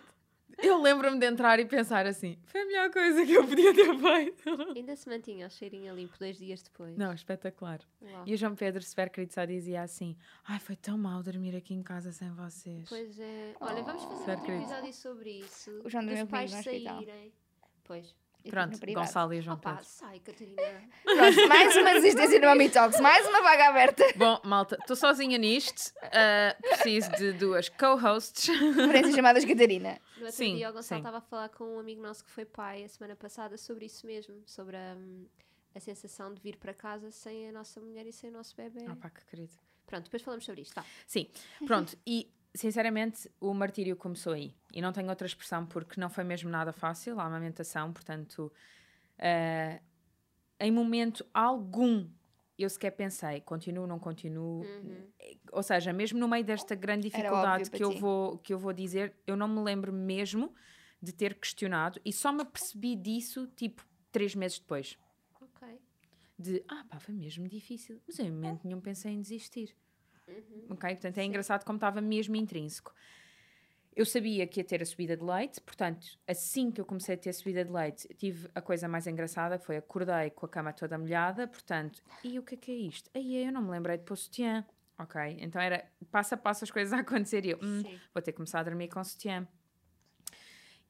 Eu lembro-me de entrar e pensar assim: foi a melhor coisa que eu podia ter feito. Ainda se mantinha o cheirinho limpo dois dias depois. Não, espetacular. Uau. E o João Pedro, super querido, só dizia assim: ai, foi tão mal dormir aqui em casa sem vocês. Pois é. Olha, vamos fazer querido. episódio sobre isso. O João dos pais saírem. Pois. Eu Pronto. Gonçalo e João Opa, Pedro. sai, Catarina. Pronto, mais uma desistência no Mommy Talks, mais uma vaga aberta. Bom, malta, estou sozinha nisto. ah, preciso de duas co-hosts. Referências chamadas Catarina. No outro Sim, dia o Gonçalo estava a falar com um amigo nosso que foi pai a semana passada sobre isso mesmo, sobre a, hum, a sensação de vir para casa sem a nossa mulher e sem o nosso bebê. Ah, pá, que querido. Pronto, depois falamos sobre isto. Vá. Sim, pronto. E sinceramente o martírio começou aí. E não tenho outra expressão porque não foi mesmo nada fácil a amamentação. Portanto, eh, em momento algum eu sequer pensei, continuo, não continuo. Ou seja, mesmo no meio desta grande dificuldade que eu, ti. vou, que eu vou dizer, eu não me lembro mesmo de ter questionado e só me apercebi disso tipo três meses depois. Ok. De, ah pá, foi mesmo difícil. Mas eu em momento nenhum pensei em desistir. Ok? Portanto, é engraçado como estava mesmo intrínseco. Eu sabia que ia ter a subida de leite, portanto, assim que eu comecei a ter a subida de leite, tive a coisa mais engraçada, que foi acordei com a cama toda molhada, portanto, e o que é que é isto? Aí eu não me lembrei de pôr sutiã. Ok, então era passo a passo as coisas a acontecer e eu, hum, Sim. vou ter que começar a dormir com sutiã.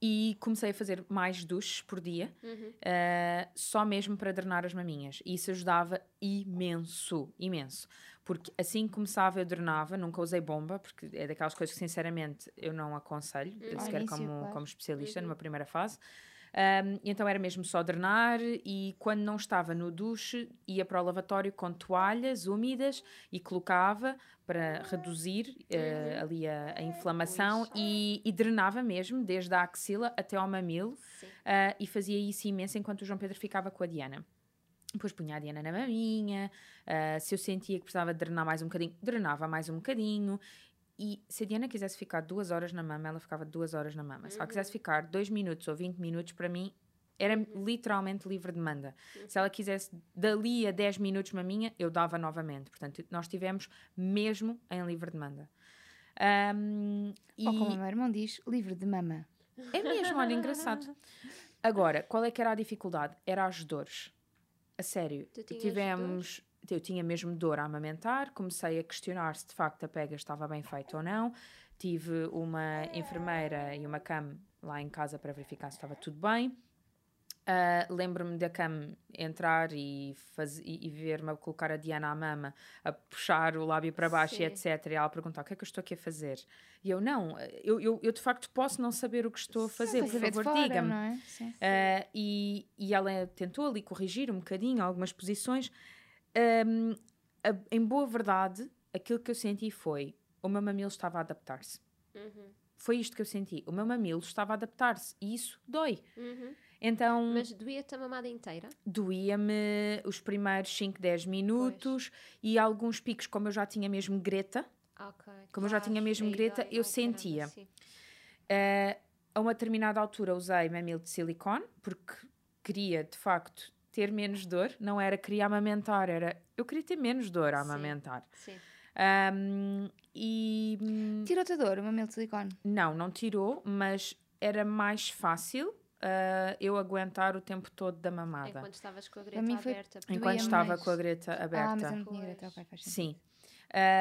E comecei a fazer mais duches por dia, Uhum. Uh, só mesmo para drenar as maminhas. E isso ajudava imenso, imenso. Porque assim que começava, eu drenava, nunca usei bomba, porque é daquelas coisas que, sinceramente, eu não aconselho, Ao sequer como, claro. como especialista, numa primeira fase. Um, então era mesmo só drenar e quando não estava no duche ia para o lavatório com toalhas úmidas e colocava para reduzir eh, ali a, a inflamação e, e drenava mesmo desde a axila até ao mamilo ah, e fazia isso imenso enquanto o João Pedro ficava com a Diana. Depois punha a Diana na maminha, ah, se eu sentia que precisava de drenar mais um bocadinho, drenava mais um bocadinho. E se a Diana quisesse ficar duas horas na mama, ela ficava duas horas na mama. Se ela quisesse ficar dois minutos ou 20 minutos, para mim, era literalmente livre de manda. Se ela quisesse dali a 10 minutos maminha, eu dava novamente. Portanto, nós tivemos mesmo em livre de manda. Ahm, e... Ou como o meu irmão diz, livre de mama. É mesmo, olha, engraçado. Agora, qual é que era a dificuldade? Era as dores. A sério. Tivemos. Eu tinha mesmo dor a amamentar, comecei a questionar se de facto a pega estava bem feita ou não. Tive uma enfermeira e uma cam lá em casa para verificar se estava tudo bem. Ah, Lembro-me da cam entrar e, faz, e, e ver-me a colocar a Diana à mama, a puxar o lábio para baixo Sim. e etc. E ela perguntar o que é que eu estou aqui a fazer. E eu, não, eu, eu, eu de facto posso não saber o que estou a fazer, Para por saber de favor, diga-me. é? Sim. Uh, e, e ela tentou ali corrigir um bocadinho algumas posições. Um, a- em boa verdade, aquilo que eu senti foi o meu mamilo estava a adaptar-se. Uhum. Foi isto que eu senti. O meu mamilo estava a adaptar-se e isso dói. Uhum. Então Mas doía-te a mamada inteira? doía-me os primeiros 5, 10 minutos e alguns picos, como eu já tinha mesmo greta, Ok. Como eu já tinha mesmo greta, eu sentia. sim. Uh, a uma determinada altura usei mamilo de silicone porque queria de facto ter menos dor, não era queria amamentar, era eu queria ter menos dor a Sim. amamentar. Sim. Um, e hum, Tirou-te a dor, o mamilo de silicone. não, não tirou, mas era mais fácil uh, eu aguentar o tempo todo da mamada. Enquanto estavas com a greta mim foi- aberta. Enquanto estava mais. com a greta aberta. Ah, mas eu não tinha greta, ok, faz. Sim.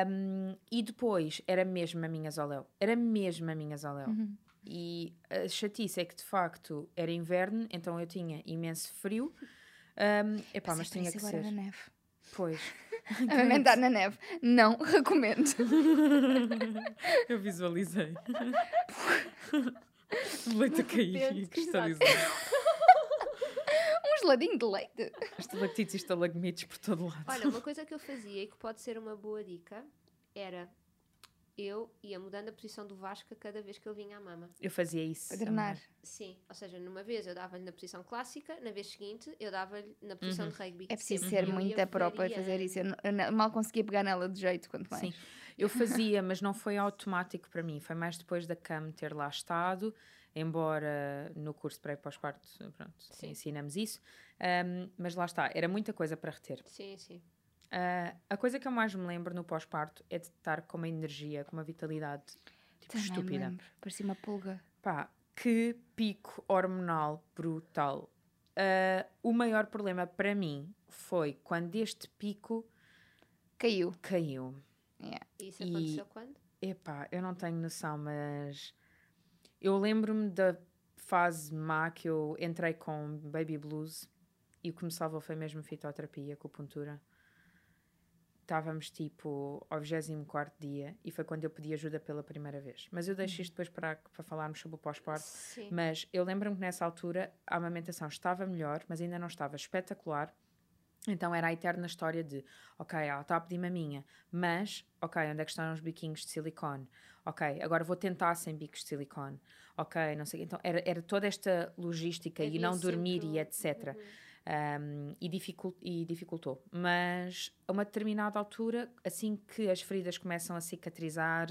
Um, e depois era mesmo a minha Zoléu. Era mesmo a minha Zoléu. Uhum. E a chatice é que de facto era inverno, então eu tinha imenso frio. Um, epá, mas é tinha que agora ser. na neve. Pois. Amamentar na neve. Não, recomendo. eu visualizei. O leite a cair e cristalizar. Um geladinho de leite. Estalactites e estalagmites por todo lado. Olha, uma coisa que eu fazia e que pode ser uma boa dica era eu ia mudando a posição do Vasco a cada vez que ele vinha à mama. Eu fazia isso. Drenar. Sim, ou seja, numa vez eu dava-lhe na posição clássica, na vez seguinte eu dava-lhe na posição Uhum. de rugby. É preciso Sempre. ser Eu ia muita pró para fazer isso. Eu, não- eu não- mal conseguia pegar nela de jeito, quanto mais. Sim, eu fazia, mas não foi automático para mim. Foi mais depois da CAM ter lá estado, embora no curso para pós-parto, pronto, Sim. ensinamos isso. Um, mas lá está, era muita coisa para reter. Sim, sim. Uh, a coisa que eu mais me lembro no pós-parto é de estar com uma energia, com uma vitalidade tipo, Também me estúpida. lembro. Parecia uma pulga. Pá, que pico hormonal brutal. Uh, o maior problema para mim foi quando este pico Caiu. caiu. Yeah. E isso E- aconteceu quando? Epá, eu não tenho noção, mas eu lembro-me da fase má que eu entrei com baby blues e o que me salvou foi mesmo fitoterapia, acupuntura. Estávamos tipo ao 24 dia e foi quando eu pedi ajuda pela primeira vez. Mas eu deixo isto depois para, para falarmos sobre o pós-parto. Mas eu lembro-me que nessa altura a amamentação estava melhor, mas ainda não estava espetacular. Então era a eterna história de, ok, ela está a pedir maminha, mas, ok, onde é que estão os biquinhos de silicone? Ok, agora vou tentar sem bicos de silicone. Ok, não sei. Então era, era toda esta logística e não dormir e etc. Uhum. Um, e, dificul- e dificultou. Mas a uma determinada altura, assim que as feridas começam a cicatrizar,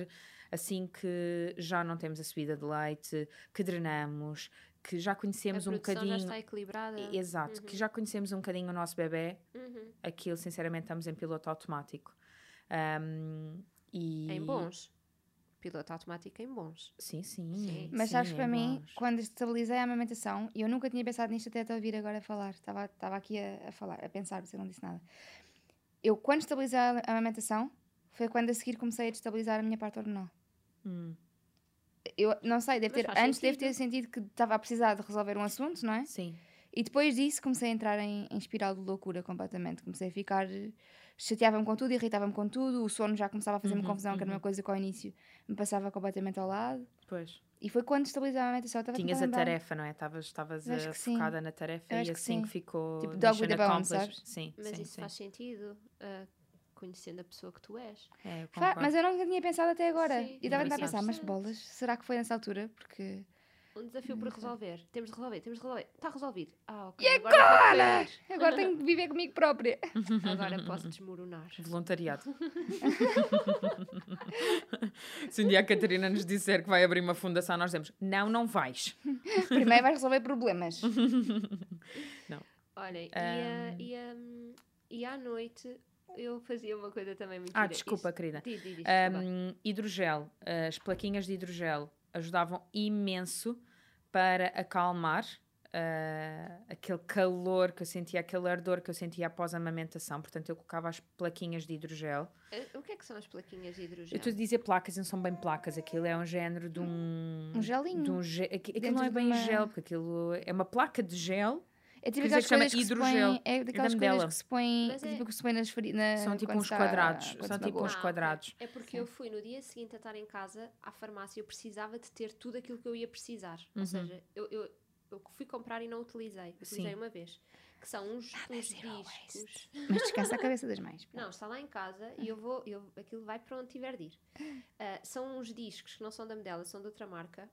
assim que já não temos a subida de leite, que drenamos, que já A conhecemos um produção já bocadinho. está equilibrada. Exato, que já conhecemos um bocadinho o nosso bebê, Uhum. aquilo sinceramente estamos em piloto automático. Um, e... Em bons. Piloto automático em bons. Sim, sim. Sim. Mas sim, sabes, para mim, bons. quando estabilizei a amamentação, e eu nunca tinha pensado nisto até te ouvir agora falar, estava, estava aqui a, a falar, a pensar, você não disse nada. Eu, quando estabilizei a a amamentação, foi quando a seguir comecei a destabilizar a minha parte hormonal. Hum, Eu não sei, deve ter, antes deve ter sentido. sentido que estava a precisar de resolver um assunto, não é? sim. E depois disso comecei a entrar em, em espiral de loucura completamente. Comecei a ficar. chateava-me com tudo, irritava-me com tudo, o sono já começava a fazer-me Uhum, confusão, que era uhum. uma coisa que ao início me passava completamente ao lado. Pois. E foi quando estabilizei a amamentação. eu estava Tinhas a tarefa, não é? Estavas sim. focada na tarefa e que assim sim. que ficou. Tipo, dog with the bones, accomplished. sabes? Sim, Mas sim, isso sim. faz sentido, ah, conhecendo a pessoa que tu és. É, eu. Mas eu nunca tinha pensado até agora. Sim, e estava a pensar, mas bolas, será que foi nessa altura? Porque. Um desafio por resolver. Temos de resolver, temos de resolver. Está resolvido. Ah, ok. E agora, agora? Agora tenho que viver comigo própria. Agora posso desmoronar. Voluntariado. Se um dia a Catarina nos disser que vai abrir uma fundação, nós dizemos: Não, não vais. Primeiro vais resolver problemas. Olha, e, a- e, a- e à noite eu fazia uma coisa também muito Ah, gira. desculpa, Isso- querida. Diz, diz. Um, hidrogel. As plaquinhas de hidrogel ajudavam imenso para acalmar ah, aquele calor que eu sentia, aquele ardor que eu sentia após a amamentação. Portanto, eu colocava as plaquinhas de hidrogel. Ah, O que é que são as plaquinhas de Eu hidrogel? estou a dizer placas, não são bem placas. Aquilo é um género de um. Um gelinho. De um ge... aqui- Aquilo Dentro não é bem uma- gel, porque aquilo é uma placa de gel. É tipo aquelas que chama coisas que se hidrogel. põem. É daquelas coisas que se põem. É- Tipo que se põe nas feridas. São tipo uns quadrados. São tipo uns quadrados. É porque eu fui no dia seguinte a estar em casa à farmácia, eu precisava de ter tudo aquilo que eu ia precisar. Uhum. Ou seja, eu, eu, eu fui comprar e não utilizei. Utilizei Sim. uma vez. Que são uns, uns discos. Mas descansa a cabeça das mães. Não, está lá em casa e eu vou, eu, aquilo vai para onde tiver de ir. Ah, são uns discos que não são da Medela, são de outra marca,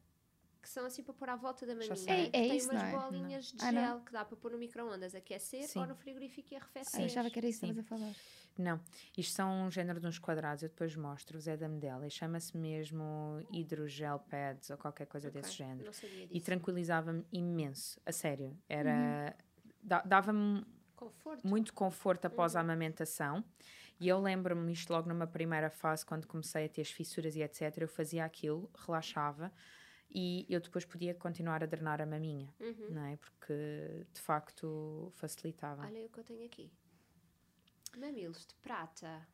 que são assim para pôr à volta da maminha. É- que é tem isso, umas não é? bolinhas de Ah, não? gel que dá para pôr no micro-ondas, aquecer Sim. ou no frigorífico e Ah, arrefecer. eu achava que era isso que estavas a falar. Não, isto são um género de uns quadrados, eu depois mostro-vos, é da Medela e chama-se mesmo hidrogel pads ou qualquer coisa Ok, desse género. Não sabia E disso. tranquilizava-me imenso, a sério. Era. dá- Dava-me Conforto. muito conforto após a amamentação. E eu lembro-me isto logo numa primeira fase, quando comecei a ter as fissuras e etc. Eu fazia aquilo, relaxava e eu depois podia continuar a drenar a maminha, Uhum. não é? Porque de facto facilitava. Olha o que eu tenho aqui. Mamilos de prata.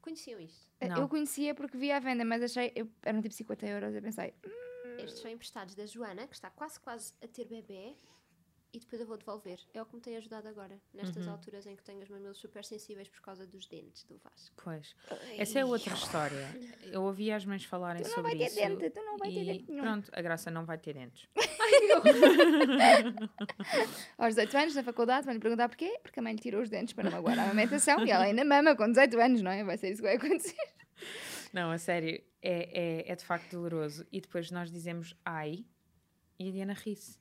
Conheciam isto? Não. Eu conhecia porque via à venda, mas achei. Eu, eram tipo 50 euros. Eu pensei, Estes são emprestados da Joana, que está quase quase a ter bebê. E depois eu vou devolver. É o que me tem ajudado agora, nestas Uhum. alturas em que tenho os mamilos super sensíveis por causa dos dentes do Vasco. Pois. Essa é outra história. Eu ouvia as mães falarem tu não sobre vai ter isso. dente, tu não vai ter dente nenhum. pronto, a Graça não vai ter dentes. Aos 18 anos, na faculdade, vão lhe perguntar porquê? Porque a mãe lhe tirou os dentes para não magoar a amamentação e ela ainda mama com 18 anos, não é? Vai ser isso que vai acontecer. Não, a sério, é, é, é de facto doloroso. E depois nós dizemos ai e a Diana ri-se.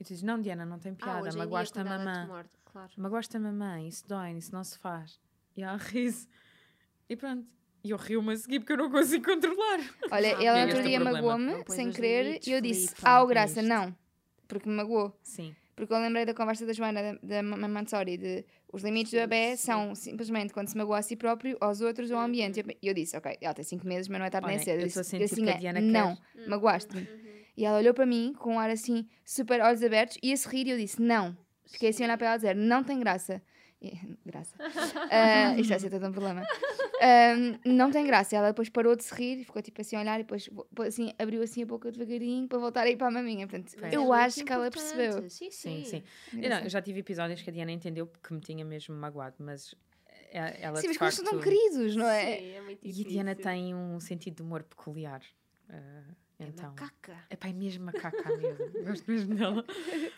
E tu dizes, não, Diana, não tem ah, piada, dia, magoaste a te mamã. claro. Magoaste a mamãe, isso dói, isso não se faz. E ela ri-se. E pronto. E eu rio-me a seguir porque eu não consigo controlar. Olha, Ah, ela é outro dia magoou-me sem querer e eu disse, ah, é graça, não. Porque me magoou. Sim. Porque eu lembrei da conversa da Joana, da, da Mamãe Montessori, de os limites do bebê são simplesmente quando se magoa a si próprio, aos outros ou ao ambiente. E eu- eu disse, ok, ela tem 5 meses, mas não é tarde nem Olha, cedo. eu estou a disse, sentir assim, que a é, Diana não, quer. magoaste-me. Uhum. E ela olhou para mim com um ar assim, super olhos abertos, e a sorrir, e eu disse, não. Fiquei assim a olhar para ela a dizer, não tem graça. E- graça. Ah, isto vai ser todo um problema. Ahm, não tem graça. E ela depois parou de se rir e ficou tipo assim a olhar e depois assim, abriu assim a boca devagarinho para voltar a ir para a maminha. Portanto, eu é acho que ela percebeu. Sim, Sim, sim. sim. Eu, não, eu já tive episódios que a Diana entendeu porque me tinha mesmo magoado, mas eh, ela Sim, mas como são tão facto... queridos, não é? Sim, é muito E a Diana tem um sentido de humor peculiar. Uh, É então, macaca. é pá, é mesmo macaca mesmo. Gosto mesmo dela.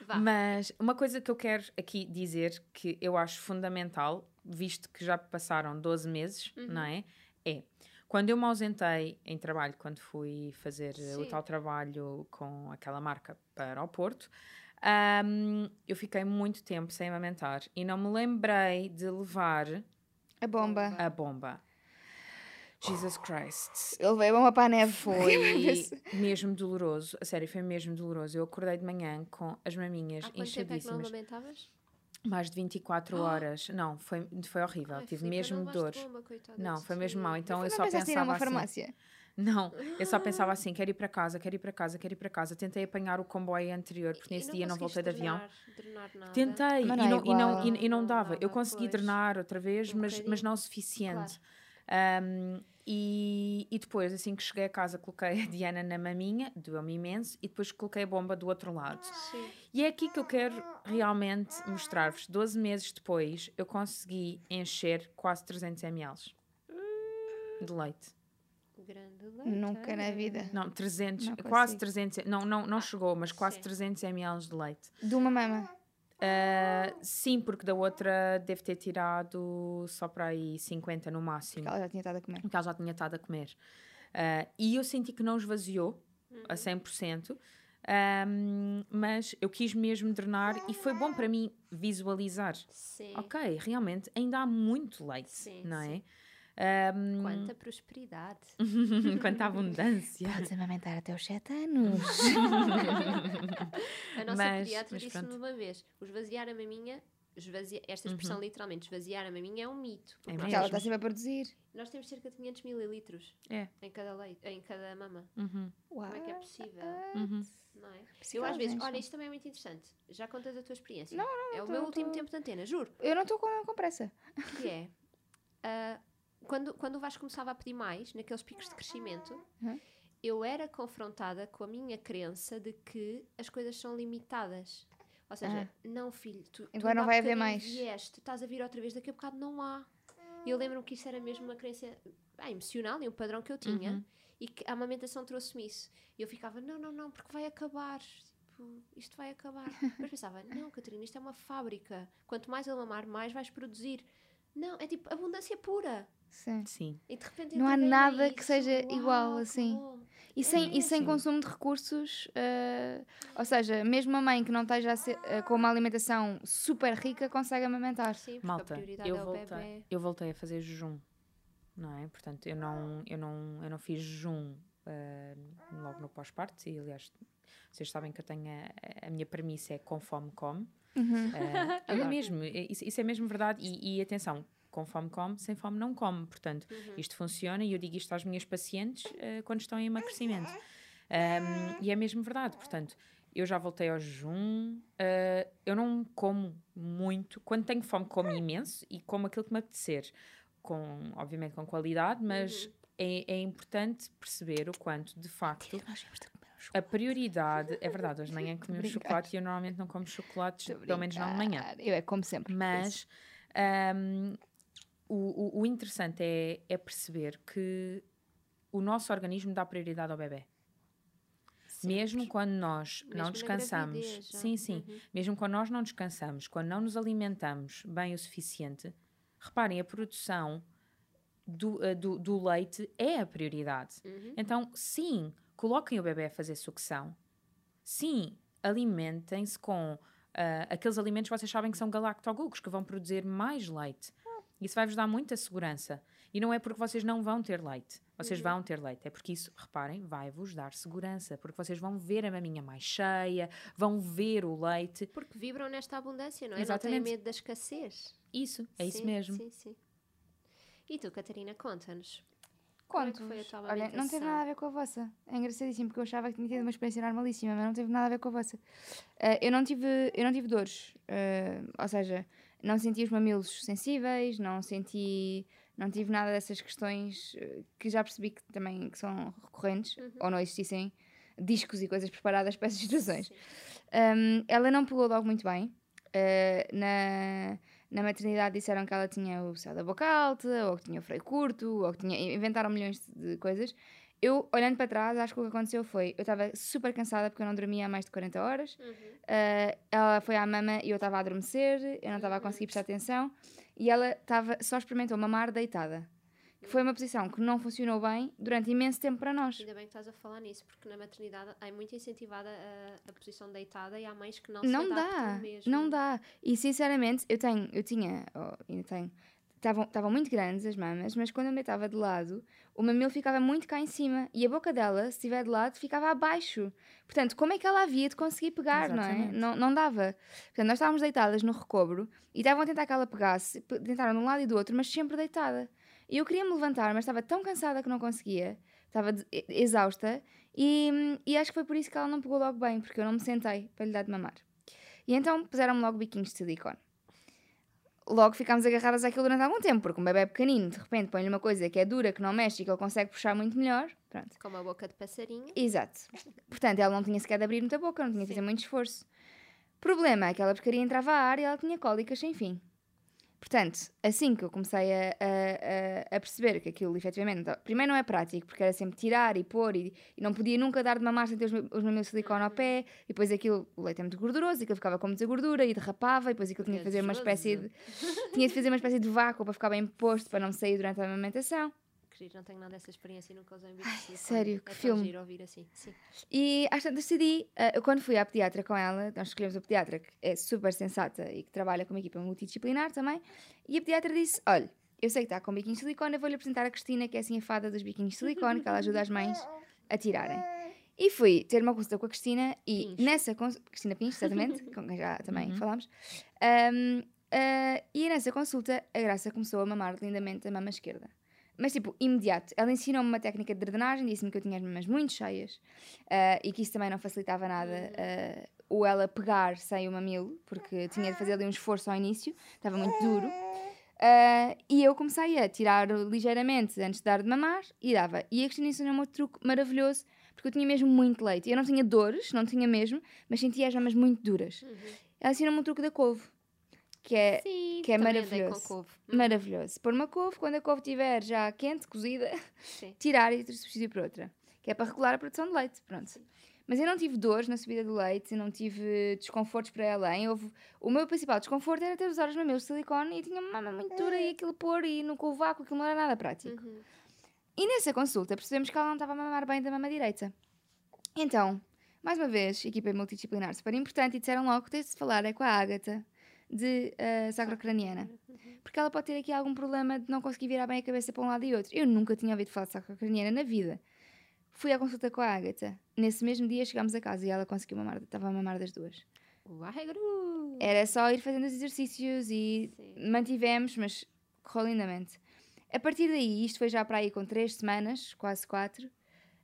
Vá. Mas uma coisa que eu quero aqui dizer que eu acho fundamental, visto que já passaram 12 meses, Uhum. não é? É quando eu me ausentei em trabalho, quando fui fazer eh, o Sim. tal trabalho com aquela marca para o Porto, ahm, eu fiquei muito tempo sem amamentar e não me lembrei de levar A bomba. a bomba. Jesus Christ. Ele veio a bomba para a neve. Foi mesmo doloroso, a sério, foi mesmo doloroso. Eu acordei de manhã com as maminhas Há quanto tempo é que não inchadíssimas. amamentavas? Mais de 24 horas. Não, foi, foi horrível. Ai, Tive mesmo não dor. levaste bomba, Não, foi mesmo mau. Então Não eu só pensaste em ir a pensava uma assim. farmácia? Não, eu só pensava assim: quero ir para casa, quero ir para casa, quero ir para casa. Tentei apanhar o comboio anterior, porque E nesse dia não voltei de avião. drenar- nada? Tentei Mas e não é não, e, não, e, e não Não dava. Eu dava, consegui pois. drenar outra vez, Um mas, mas não o suficiente. Um, e, e depois, assim que cheguei a casa, coloquei a Diana na maminha, doeu-me imenso, e depois coloquei a bomba do outro lado. Sim. E é aqui que eu quero realmente mostrar-vos. 12 meses depois, eu consegui encher quase 300 ml de leite. Grande leite. Nunca na vida. Não, 300, Não quase consigo. 300, não, não, não chegou, mas quase sim. 300 ml de leite. De uma mama. Ah, sim, porque da outra deve ter tirado só para aí 50 no máximo. Porque ela já tinha estado a comer. Porque ela já tinha estado a comer. Ah, e eu senti que não esvaziou Uhum. a 100%, ahm, mas eu quis mesmo drenar e foi bom para mim visualizar. Sim. Ok, realmente ainda há muito leite, Sim, não é? sim. Ahm, Quanta prosperidade. quanta abundância. Podes amamentar até os 7 anos. A nossa Mas- pediatra disse-me pronto. uma vez: o esvaziar a maminha, esvazia- esta expressão literalmente, esvaziar a maminha é um mito. Porque É Porque ela mesmo. está sempre a produzir. nós temos cerca de 500 mililitros É. em cada, leite, em cada mama. Uhum, Uau. Como é que é possível? uhum. Não é? Eu às vezes, hein, olha, isto também é muito interessante. Já contas a tua experiência. Não, É o tô- meu último tô- tempo de antena, juro. Eu não estou com, com pressa. Que é. ah, quando, quando o Vasco começava a pedir mais, naqueles picos de crescimento, Uhum. eu era confrontada com a minha crença de que as coisas são limitadas. Ou seja, não, filho, tu, tu Agora não há vai haver mais. Vieste, estás a vir outra vez, daqui a bocado não há. E eu lembro-me que isso era mesmo uma crença ah, emocional e um padrão que eu tinha. Uhum. E que a amamentação trouxe-me isso. E eu ficava, não, não, não, porque vai acabar. Tipo, isto vai acabar. Mas pensava, não, Catarina, isto é uma fábrica. Quanto mais ele mamar, mais vais produzir. Não, é tipo abundância pura. Sim. Sim. E de repente Não há nada que seja Uau, igual, assim. E sem, e sem Sim. consumo de recursos, eh, ou seja, mesmo a mãe que não esteja a ser, eh, com uma alimentação super rica consegue amamentar. Sim, porque a Malta, prioridade eu é o voltei, bebê. eu voltei a fazer jejum, não é? Portanto, eu não, eu não, eu não fiz jejum ah, logo no pós-parto, e aliás, vocês sabem que eu tenho a, a minha premissa é com fome come. Uhum. É mesmo, é- isso, isso é mesmo verdade. E, e atenção, com fome come, sem fome não come. Portanto, Uhum. isto funciona e eu digo isto às minhas pacientes ah, quando estão em emagrecimento. Ahm, e é mesmo verdade. Portanto, eu já voltei ao jejum. ah, eu não como muito. Quando tenho fome, como imenso e como aquilo que me apetecer. Com, obviamente com qualidade, mas Uhum. é, é importante perceber o quanto, de facto, um a prioridade. É verdade, hoje de manhã comi um chocolate e eu normalmente não como chocolates, pelo menos não de manhã. Eu é como sempre. Mas ahm, o, o- o interessante é, é perceber que o nosso organismo dá prioridade ao bebê. Mesmo quando nós Mesmo não descansamos, gravidez, sim, sim, Uhum. mesmo quando nós não descansamos, quando não nos alimentamos bem o suficiente, reparem, a produção do, eh, do, do leite é a prioridade. Uhum. Então, sim, coloquem o bebê a fazer sucção. Sim, alimentem-se com ah, aqueles alimentos que vocês sabem que são galactoglucos, que vão produzir mais leite. Isso vai-vos dar muita segurança. E não é porque vocês não vão ter leite. Vocês Uhum. vão ter leite. É porque isso, reparem, vai-vos dar segurança. Porque vocês vão ver a maminha mais cheia, vão ver o leite. Porque vibram nesta abundância, não é? Não Exatamente. têm medo da escassez. Isso, é isso Sim, mesmo. Sim, sim. E tu, Catarina, conta-nos. Conto. Como é que foi a tua Olha, não teve nada a ver com a vossa. É engraçadíssimo porque eu achava que tinha tido uma experiência normalíssima, mas não teve nada a ver com a vossa. Eh, eu, não tive, eu não tive dores. eh, ou seja, não senti os mamilos sensíveis, não senti. Não tive nada dessas questões eh, que já percebi que também que são recorrentes, Uhum. ou não existissem discos e coisas preparadas para essas situações. Um, ela não pulou logo muito bem. Uh, na, na maternidade disseram que ela tinha o céu da boca alta, ou que tinha o freio curto, ou que tinha. inventaram milhões de coisas. Eu, olhando para trás, acho que o que aconteceu foi: eu estava super cansada porque eu não dormia há mais de 40 horas. Uhum. Uh, ela foi à mama e eu estava a adormecer, eu não estava a Uhum. conseguir prestar atenção. E ela estava só experimentou mamar deitada. Que foi uma posição que não funcionou bem durante imenso tempo para nós. Ainda bem que estás a falar nisso, porque na maternidade é muito incentivada a, a posição deitada e há mães que não, Não se dá, mesmo. não dá. E sinceramente, eu tenho, eu tinha, oh, ainda tenho, estavam muito grandes as mamas, mas quando eu me deitava de lado, o mamilo ficava muito cá em cima e a boca dela, se estiver de lado, ficava abaixo. Portanto, como é que ela havia de conseguir pegar, não é? Exatamente. Não, não dava. Portanto, nós estávamos deitadas no recobro e estavam a tentar que ela pegasse, tentaram de um lado e do outro, mas sempre deitada. E eu queria me levantar, mas estava tão cansada que não conseguia, estava exausta e, e acho que foi por isso que ela não pegou logo bem, porque eu não me sentei para lhe dar de mamar. E então puseram-me logo biquinhos de silicone. Logo ficámos agarradas àquilo durante algum tempo, porque um bebê pequenino, de repente, põe-lhe uma coisa que é dura, que não mexe e que ele consegue puxar muito melhor. Pronto. Com uma boca de passarinho. Exato. Portanto, ela não tinha sequer de abrir muita boca, não tinha de fazer muito esforço. Problema, aquela porcaria entrava a ar e ela tinha cólicas sem fim. Portanto, assim que eu comecei a, a, a- perceber que aquilo efetivamente. Primeiro, não é prático, porque era sempre tirar e pôr e, e não podia nunca dar de mamar sem ter os, os mamilos de silicone ao pé. E depois aquilo, o leite é muito gorduroso e aquilo ficava com muita gordura e derrapava. E depois aquilo tinha de fazer uma espécie de. tinha de fazer uma espécie de vácuo para ficar bem posto para não sair durante a amamentação. Querido, não tenho nada dessa experiência e nunca usei um bico sério, é que tão filme. giro ouvir assim. Sim. E às tantas decidi, ah, eu quando fui à pediatra com ela, nós escolhemos a pediatra que é super sensata e que trabalha com uma equipa multidisciplinar também, e a pediatra disse: Olha, eu sei que está com biquinhos de silicone, eu vou-lhe apresentar a Cristina, que é assim a fada dos biquinhos de silicone, que ela ajuda as mães a tirarem. E fui ter uma consulta com a Cristina e Pincho. nessa consulta, Cristina Pincho, exatamente, com quem já também Uhum. falámos, ahm, ah, e nessa consulta a Graça começou a mamar lindamente a mama esquerda. Mas tipo, imediato. Ela ensinou-me uma técnica de drenagem, disse-me que eu tinha as mamas muito cheias ah, e que isso também não facilitava nada. ah, ou ela pegar sem o mamilo, porque tinha de fazer ali um esforço ao início, estava muito duro. Ah, e eu comecei a tirar ligeiramente antes de dar de mamar e dava. E a Cristina ensinou-me outro truque maravilhoso, porque eu tinha mesmo muito leite. Eu não tinha dores, não tinha mesmo, mas sentia as mamas muito duras. Uhum. Ela ensinou-me um truque da couve, que é Sim, que é maravilhoso. Com couve. Hum, maravilhoso. Pôr uma couve, quando a couve estiver já quente, cozida, Sim. tirar e substituir por outra. Que é para regular a produção de leite, pronto. Mas eu não tive dores na subida do leite, não tive desconfortos para além. Houve... O meu principal desconforto era ter os mamilos de silicone e tinha uma mama muito dura e aquilo pôr e no com o vácuo aquilo não era nada prático. Uhum. E nessa consulta percebemos que ela não estava a mamar bem da mama direita. Então, mais uma vez, equipa multidisciplinar super importante e disseram logo que tens de falar é com a Ágata de uh, sacrocraniana. Porque ela pode ter aqui algum problema de não conseguir virar bem a cabeça para um lado e outro. Eu nunca tinha ouvido falar de sacrocraniana na vida. Fui à consulta com a Ágata. Nesse mesmo dia chegámos a casa e ela conseguiu mamar, estava a mamar das duas. Uai, gru. Era só ir fazendo os exercícios e Sim. mantivemos, mas correu lindamente. A partir daí, isto foi já para aí com três semanas, quase quatro,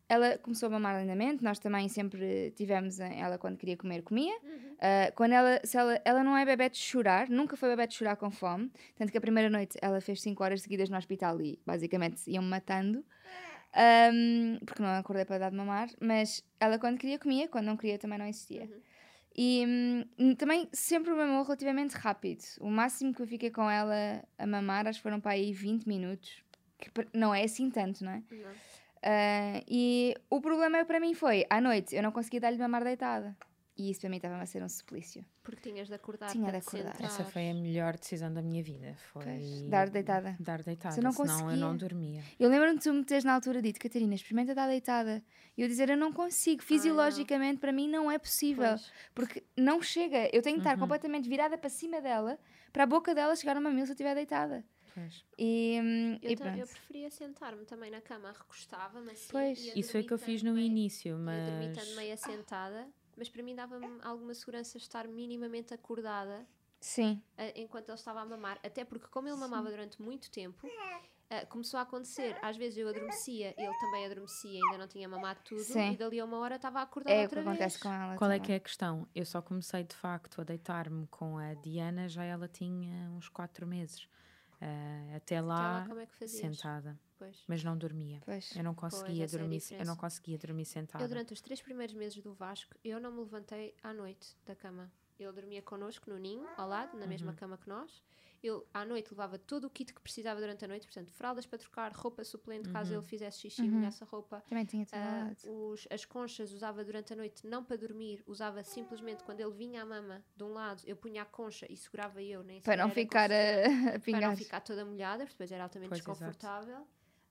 ela começou a mamar lindamente. Nós também sempre tivemos ela quando queria comer, comia. Uhum. Ah, quando ela, se ela, ela não é bebé de chorar, nunca foi bebé de chorar com fome. Tanto que a primeira noite ela fez 5 horas seguidas no hospital e basicamente iam matando. Ahm, porque não acordei para dar de mamar. Mas ela quando queria, comia. Quando não queria, também não existia. Uhum. E hum, também sempre mamou relativamente rápido. O máximo que eu fiquei com ela a mamar, acho que foram para aí 20 minutos. Que não é assim tanto, não é? Não. Ah, e o problema para mim foi, à noite, eu não conseguia dar-lhe mamar deitada. E isso para mim estava a ser um suplício. Porque tinhas de acordar. Tinha de acordar. Essa foi a melhor decisão da minha vida. Foi Pois, dar deitada. Dar deitada. Se eu não senão eu conseguia. não dormia. Eu lembro-me de tu me teres na altura dito, Catarina, experimenta dar deitada. E eu dizer, eu não consigo, fisiologicamente para mim não é possível. Pois. Porque não chega. Eu tenho de estar Uhum. completamente virada para cima dela, para a boca dela chegar a mamilo se eu estiver deitada. Pois. E, Eu, e pronto. eu preferia sentar-me também na cama, recostava-me assim. Pois. Isso foi o que eu fiz no dormitando meio- início, ia dormitando mas. meio assentada, mas para mim dava-me alguma segurança estar minimamente acordada Sim. enquanto ele estava a mamar. Até porque, como ele mamava durante muito tempo, ah, começou a acontecer. Às vezes eu adormecia, ele também adormecia, ainda não tinha mamado tudo, Sim. e dali a uma hora estava a acordar É o outra que acontece vez. com ela. Qual é também. que é a questão? Eu só comecei de facto a deitar-me com a Diana, já ela tinha uns 4 meses. Ah, até lá, como é sentada, Pois. mas não dormia. Pois. Eu não conseguia essa é dormir, eu não conseguia dormir sentada. Eu, durante os três primeiros meses do Vasco, eu não me levantei à noite da cama. Ele dormia connosco no ninho, ao lado, na Uhum. mesma cama que nós. Ele, à noite, levava todo o kit que precisava durante a noite, portanto, fraldas para trocar, roupa suplente, caso Uhum. ele fizesse xixi e molhasse a roupa. Também tinha lado. os- as conchas usava durante a noite, não para dormir, usava simplesmente quando ele vinha à mama de um lado, eu punha a concha e segurava eu, nem Para não ficar a, a para pingar. não ficar toda molhada, porque depois era altamente Pois, desconfortável.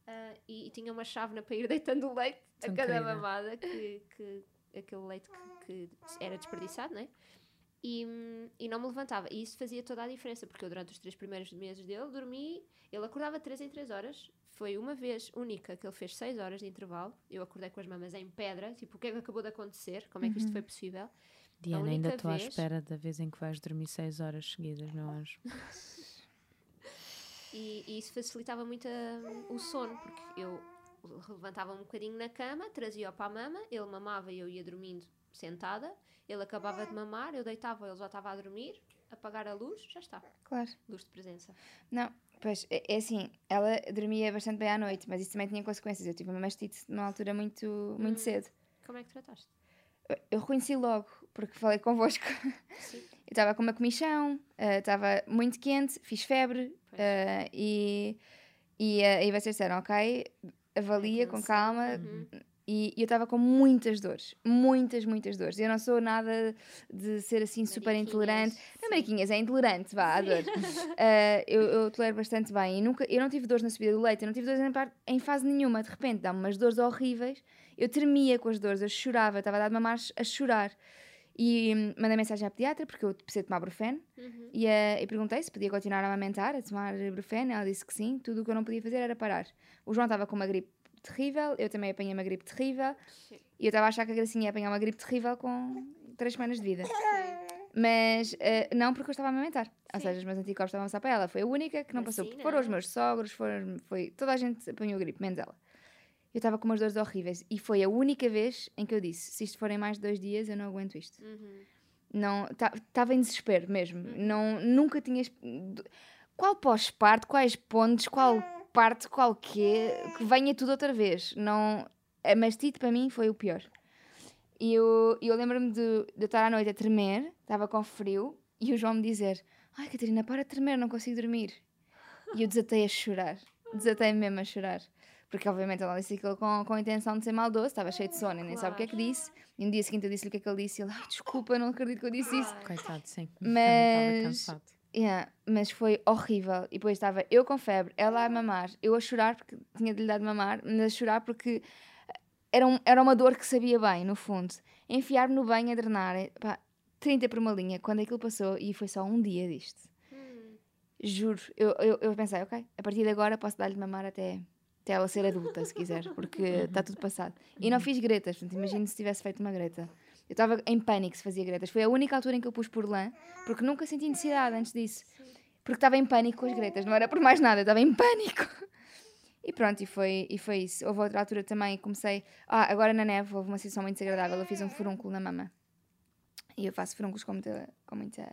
Ah, e, e tinha uma chávena para ir deitando o leite Tão a cada querida. mamada, que, que aquele leite que, que era desperdiçado, não é? E, hum, e não me levantava. E isso fazia toda a diferença, porque eu durante os três primeiros meses dele dormi, ele acordava 3 em 3 horas. Foi uma vez única que ele fez 6 horas de intervalo. Eu acordei com as mamas em pedra, tipo, o que é que acabou de acontecer? Como é que isto foi possível? Diana, ainda estou à vez- espera da vez em que vais dormir 6 horas seguidas, meu anjo. E, e isso facilitava muito a- o sono, porque eu levantava um bocadinho na cama, trazia-o para a mama, ele mamava e eu ia dormindo sentada, ele acabava de mamar, eu deitava, ele já estava a dormir, apagar a luz, já está, Claro. luz de presença. Não, pois é, é assim, ela dormia bastante bem à noite, mas isso também tinha consequências. Eu tive uma mastite numa altura muito, muito Hum. cedo. Como é que trataste? Eu- reconheci logo, porque falei convosco. Sim. Eu estava com uma comichão, eh, estava muito quente, fiz febre eh, e, e, eh, e vocês disseram, ok, avalia com calma. Uhum. E, e eu estava com muitas dores, muitas, muitas dores. Eu não sou nada de ser assim super Mariquinhas, intolerante. Não. Mariquinhas, é intolerante, vá, à dor. Eh, eu, eu tolero bastante bem. E nunca, eu não tive dores na subida do leite, eu não tive dores em, em fase nenhuma. De repente, dá-me umas dores horríveis. Eu tremia com as dores, eu chorava, estava a dar mamar a chorar. E hum, mandei mensagem à pediatra, porque eu precisei tomar Brufen. Uhum. E, eh, e perguntei se podia continuar a amamentar, a tomar Brufen. Ela disse que sim, tudo o que eu não podia fazer era parar. O João estava com uma gripe terrível, eu também apanhei uma gripe terrível. Sim. E eu estava a achar que a Gracinha ia apanhar uma gripe terrível com três semanas de vida. Mas eh, não porque eu estava a amamentar. Ou Sim. seja, os meus anticorpos estavam a passar para ela. Foi a única que não passou. Vacina. Foram os meus sogros, foram, foi, toda a gente apanhou gripe, menos ela. Eu estava com umas dores horríveis. E foi a única vez em que eu disse: se isto forem mais de dois dias, eu não aguento isto. Uhum. Não, estava em desespero mesmo. Não, nunca tinha. Qual pós-parto, quais pontos, qual parte, qual quê, que venha tudo outra vez. Não, a mastite para mim foi o pior. E eu, eu lembro-me de, de eu estar à noite a tremer, estava com frio, e o João me dizer: Ai Catarina, para de tremer, não consigo dormir. E eu desatei a chorar, desatei mesmo a chorar. Porque obviamente ela disse aquilo com, com a intenção de ser maldoso, estava cheio de sono e nem sabe o que é que disse. E no dia seguinte eu disse-lhe o que é que ele disse e ele, ai desculpa, não acredito que eu disse isso. Coitado, sim. Mas- Estava cansado. Yeah, mas foi horrível. E depois estava eu com febre, ela a mamar, eu a chorar porque tinha de lhe dar de mamar, mas a chorar porque era, um- era uma dor que sabia bem, no fundo. Enfiar-me no banho a drenar, eh, pá, 30 por uma linha, quando aquilo passou, e foi só um dia disto. Hum. Juro, eu, eu, eu pensei, ok, a partir de agora posso dar-lhe de mamar até, até ela ser adulta, se quiser, porque está tudo passado. E não fiz gretas, portanto, imagino se tivesse feito uma greta. Eu estava em pânico se fazia gretas. Foi a única altura em que eu pus por lã, porque nunca senti necessidade antes disso. Porque estava em pânico com as gretas, não era por mais nada, estava em pânico. E pronto, e foi, e foi isso. Houve outra altura também, comecei. Ah, agora na neve houve uma situação muito desagradável. Eu fiz um furúnculo na mama. E eu faço furúnculos com muita, com muita,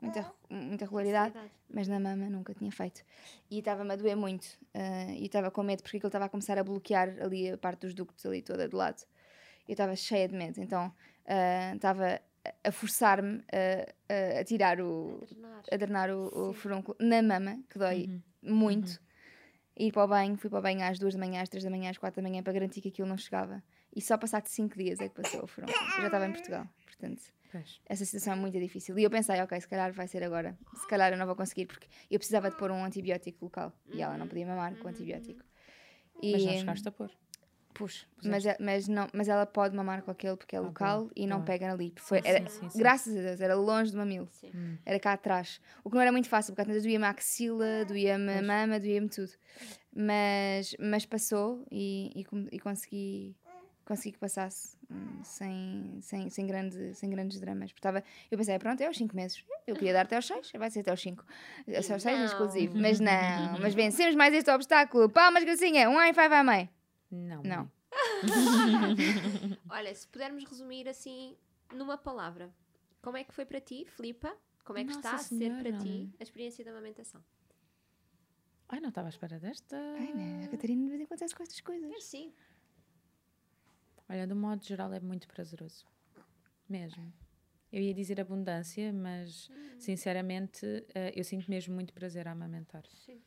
muita, muita regularidade mas na mama nunca tinha feito. E estava-me a doer muito. ah, e estava com medo porque aquilo estava a começar a bloquear ali a parte dos ductos ali toda de lado. Eu estava cheia de medo, então estava a- a forçar-me a, a, a tirar o. Drenar. a drenar o, o furúnculo na mama, que dói Uhum. muito. Ir para o banho, fui para o banho às duas da manhã, às três da manhã, às quatro da manhã para garantir que aquilo não chegava. E só passado cinco dias é que passou o furúnculo. Eu já estava em Portugal, portanto Pois. essa situação é muito difícil. E eu pensei, ok, se calhar vai ser agora. Se calhar eu não vou conseguir, porque eu precisava de pôr um antibiótico local. E ela não podia mamar com antibiótico. E, Mas não chegaste a pôr. Pus. Puseste. Mas, é- mas, não, mas ela pode mamar com aquele porque é local e não tá pega ali. Porque foi, Sim, era, sim, sim, sim. Graças a Deus, era longe do mamilo. Hum. Era cá atrás. O que não era muito fácil, porque às vezes doía-me a axila, doía-me a mama, doía-me tudo. Mas, mas passou e, e, e consegui, consegui que passasse hum, sem, sem, sem, grande, sem grandes dramas. Porque tava, eu pensei, pronto, é aos 5 meses. Eu queria dar até aos 6, vai ser até aos 5. Aos 6 Não. exclusivo. Mas não, mas vencemos mais este obstáculo. Palmas, Gracinha. Um high five à mãe. Não. Não. Olha, se pudermos resumir assim numa palavra, como é que foi para ti, Filipa? Como é que Nossa está a ser para Senhora. ti a experiência da amamentação? Ai, não estava à espera desta. Ai, né? A Catarina de vez em quando acontece com estas coisas. É sim. Olha, do modo geral é muito prazeroso. Mesmo. Eu ia dizer abundância, mas Hum. sinceramente eh, eu sinto mesmo muito prazer a amamentar. Sim.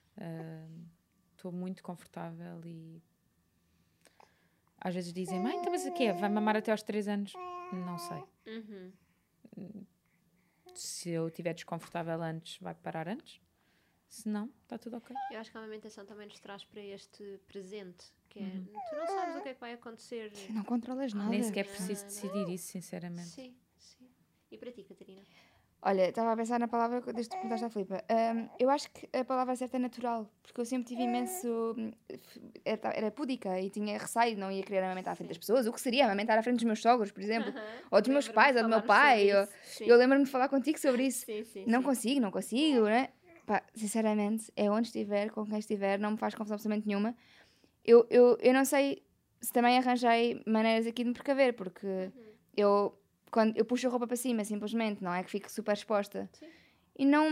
Estou muito confortável e às vezes dizem, mãe, então mas o quê? Vai mamar até aos 3 anos? Não sei. Uhum. Se eu estiver desconfortável antes, vai parar antes. Se não, está tudo ok. Eu acho que a amamentação também nos traz para este presente, que é, tu não sabes o que é que vai acontecer. Não controlas nada. Nem sequer preciso decidir isso, sinceramente. Sim, sim. E para ti, Catarina? Olha, estava a pensar na palavra desde que perguntaste à Filipa. Ahm, eu acho que a palavra certa é natural, porque eu sempre tive imenso. hum, Era, púdica e tinha receio, não ia querer amamentar à frente das pessoas. O que seria amamentar à frente dos meus sogros, por exemplo? Ou dos meus pais, ou do meu pai. ou-. Eu lembro-me de falar contigo sobre isso. Sim, sim, Não sim. consigo, não consigo, né? Pá, sinceramente, é onde estiver, com quem estiver, não me faz confusão absolutamente nenhuma. Eu, eu, eu não sei se também arranjei maneiras aqui de me precaver, porque Uhum. eu, quando eu puxo a roupa para cima, simplesmente, não é? Que fico super exposta. Sim. E não,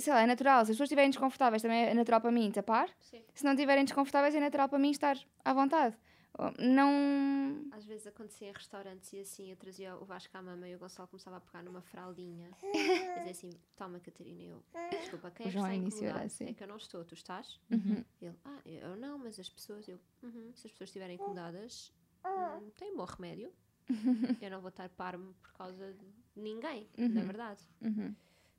sei lá, é natural. Se as pessoas estiverem desconfortáveis, também é natural para mim tapar. Sim. Se não estiverem desconfortáveis, é natural para mim estar à vontade. Não. Às vezes acontecia em restaurantes e assim, eu trazia o Vasco à mama e o Gonçalo começava a pegar numa fraldinha. E dizia assim, toma Catarina, eu, desculpa, quem é que está incomodado? assim. É que eu não estou, tu estás? Uhum. Ele, ah, eu não, mas as pessoas, eu, "Uhum, se as pessoas estiverem incomodadas, hum, tem um bom remédio. Eu não vou estar parmo por causa de ninguém, na Uhum. verdade. Uhum.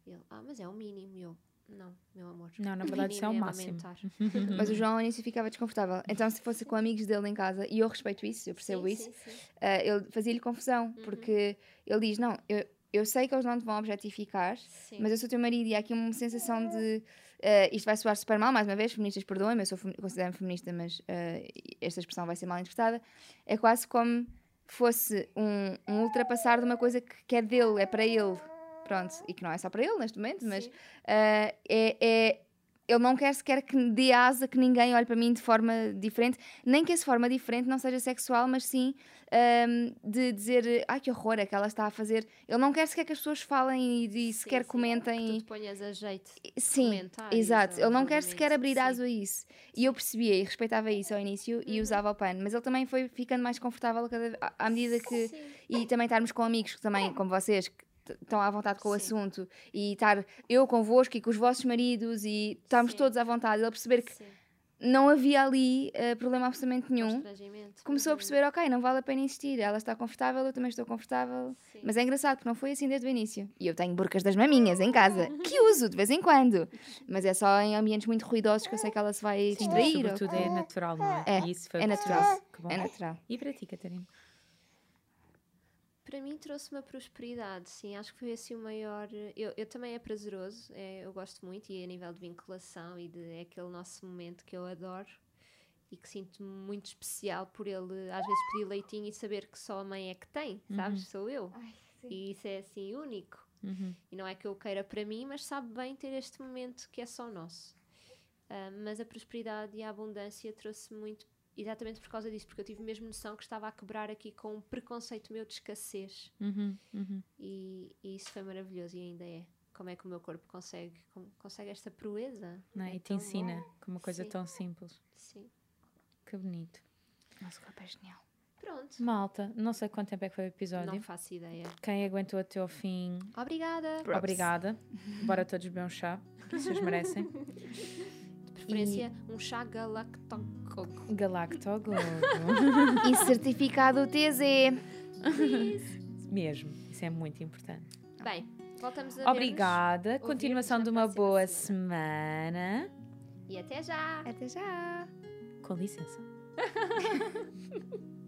Ele, ah, mas é o mínimo. Eu, não, meu amor. Não, na verdade isso é o mínimo máximo. amamentar." Mas o João ao início ficava desconfortável. Então, se fosse com amigos dele em casa, e eu respeito isso, eu percebo Sim, isso, sim, sim. ah, ele fazia-lhe confusão, porque ele diz: Não, eu, eu sei que eles não te vão objetificar, Sim. mas eu sou teu marido e há aqui uma sensação de. ah, isto vai soar super mal, mais uma vez, feministas perdoem-me, eu sou femi- considero-me feminista, mas ah, esta expressão vai ser mal interpretada. É quase como fosse um, um ultrapassar de uma coisa que, que é dele, é para ele. Pronto, e que não é só para ele neste momento, mas ah, é, é- ele não quer sequer que dê asa que ninguém olhe para mim de forma diferente, nem que essa forma diferente não seja sexual, mas sim ahm, de dizer ai que horror é que ela está a fazer. Ele não quer sequer que as pessoas falem e, e Sim, sequer sim, Que comentem. tu te ponhas a jeito. Sim, exato. Ele não quer sequer abrir aso a isso. E eu percebia e respeitava isso ao início e Uhum. usava o pano, mas ele também foi ficando mais confortável cada- à- medida que. Sim. E também estarmos com amigos que também, como vocês, que estão à vontade com o Sim. assunto e estar eu convosco e com os vossos maridos e estarmos Sim. todos à vontade. Ele perceber que Sim. não havia ali eh, problema absolutamente nenhum. Começou a perceber, ok, não vale a pena insistir. Ela está confortável, eu também estou confortável. Sim. Mas é engraçado porque não foi assim desde o início. E eu tenho burcas das maminhas em casa, que uso de vez em quando. Mas é só em ambientes muito ruidosos que eu sei que ela se vai Sim, distrair. ou- sobretudo é natural, não é? É, E isso foi é natural. É natural. E para ti, Catarina? Para mim trouxe uma prosperidade, sim, acho que foi assim o maior. Eu, eu também é prazeroso, é, eu gosto muito e a nível de vinculação e de é aquele nosso momento que eu adoro e que sinto muito especial por ele às vezes pedir leitinho e saber que só a mãe é que tem, sabes? Sou eu. E isso é assim único. Uhum. E não é que eu queira para mim, mas sabe bem ter este momento que é só nosso. Ah, mas a prosperidade e a abundância trouxe muito exatamente por causa disso, porque eu tive mesmo noção que estava a quebrar aqui com um preconceito meu de escassez. Uhum. Uhum. E, e isso foi maravilhoso e ainda é. Como é que o meu corpo consegue, como- consegue esta proeza? Não é? E te tão bom. ensina com uma coisa Sim. tão simples. Sim. Que bonito. Nosso corpo é genial. Pronto. Malta, não sei quanto tempo é que foi o episódio. Não faço ideia. Quem aguentou até ao fim, Obrigada. Props. obrigada. Bora todos beber um chá, que vocês merecem. De preferência, um chá galactococo. Galactogo. E certificado TZ. Mesmo, isso é muito importante. Bem, voltamos a ver Obrigada. Continuação de uma boa semana. semana. E até já! Até já. Com licença.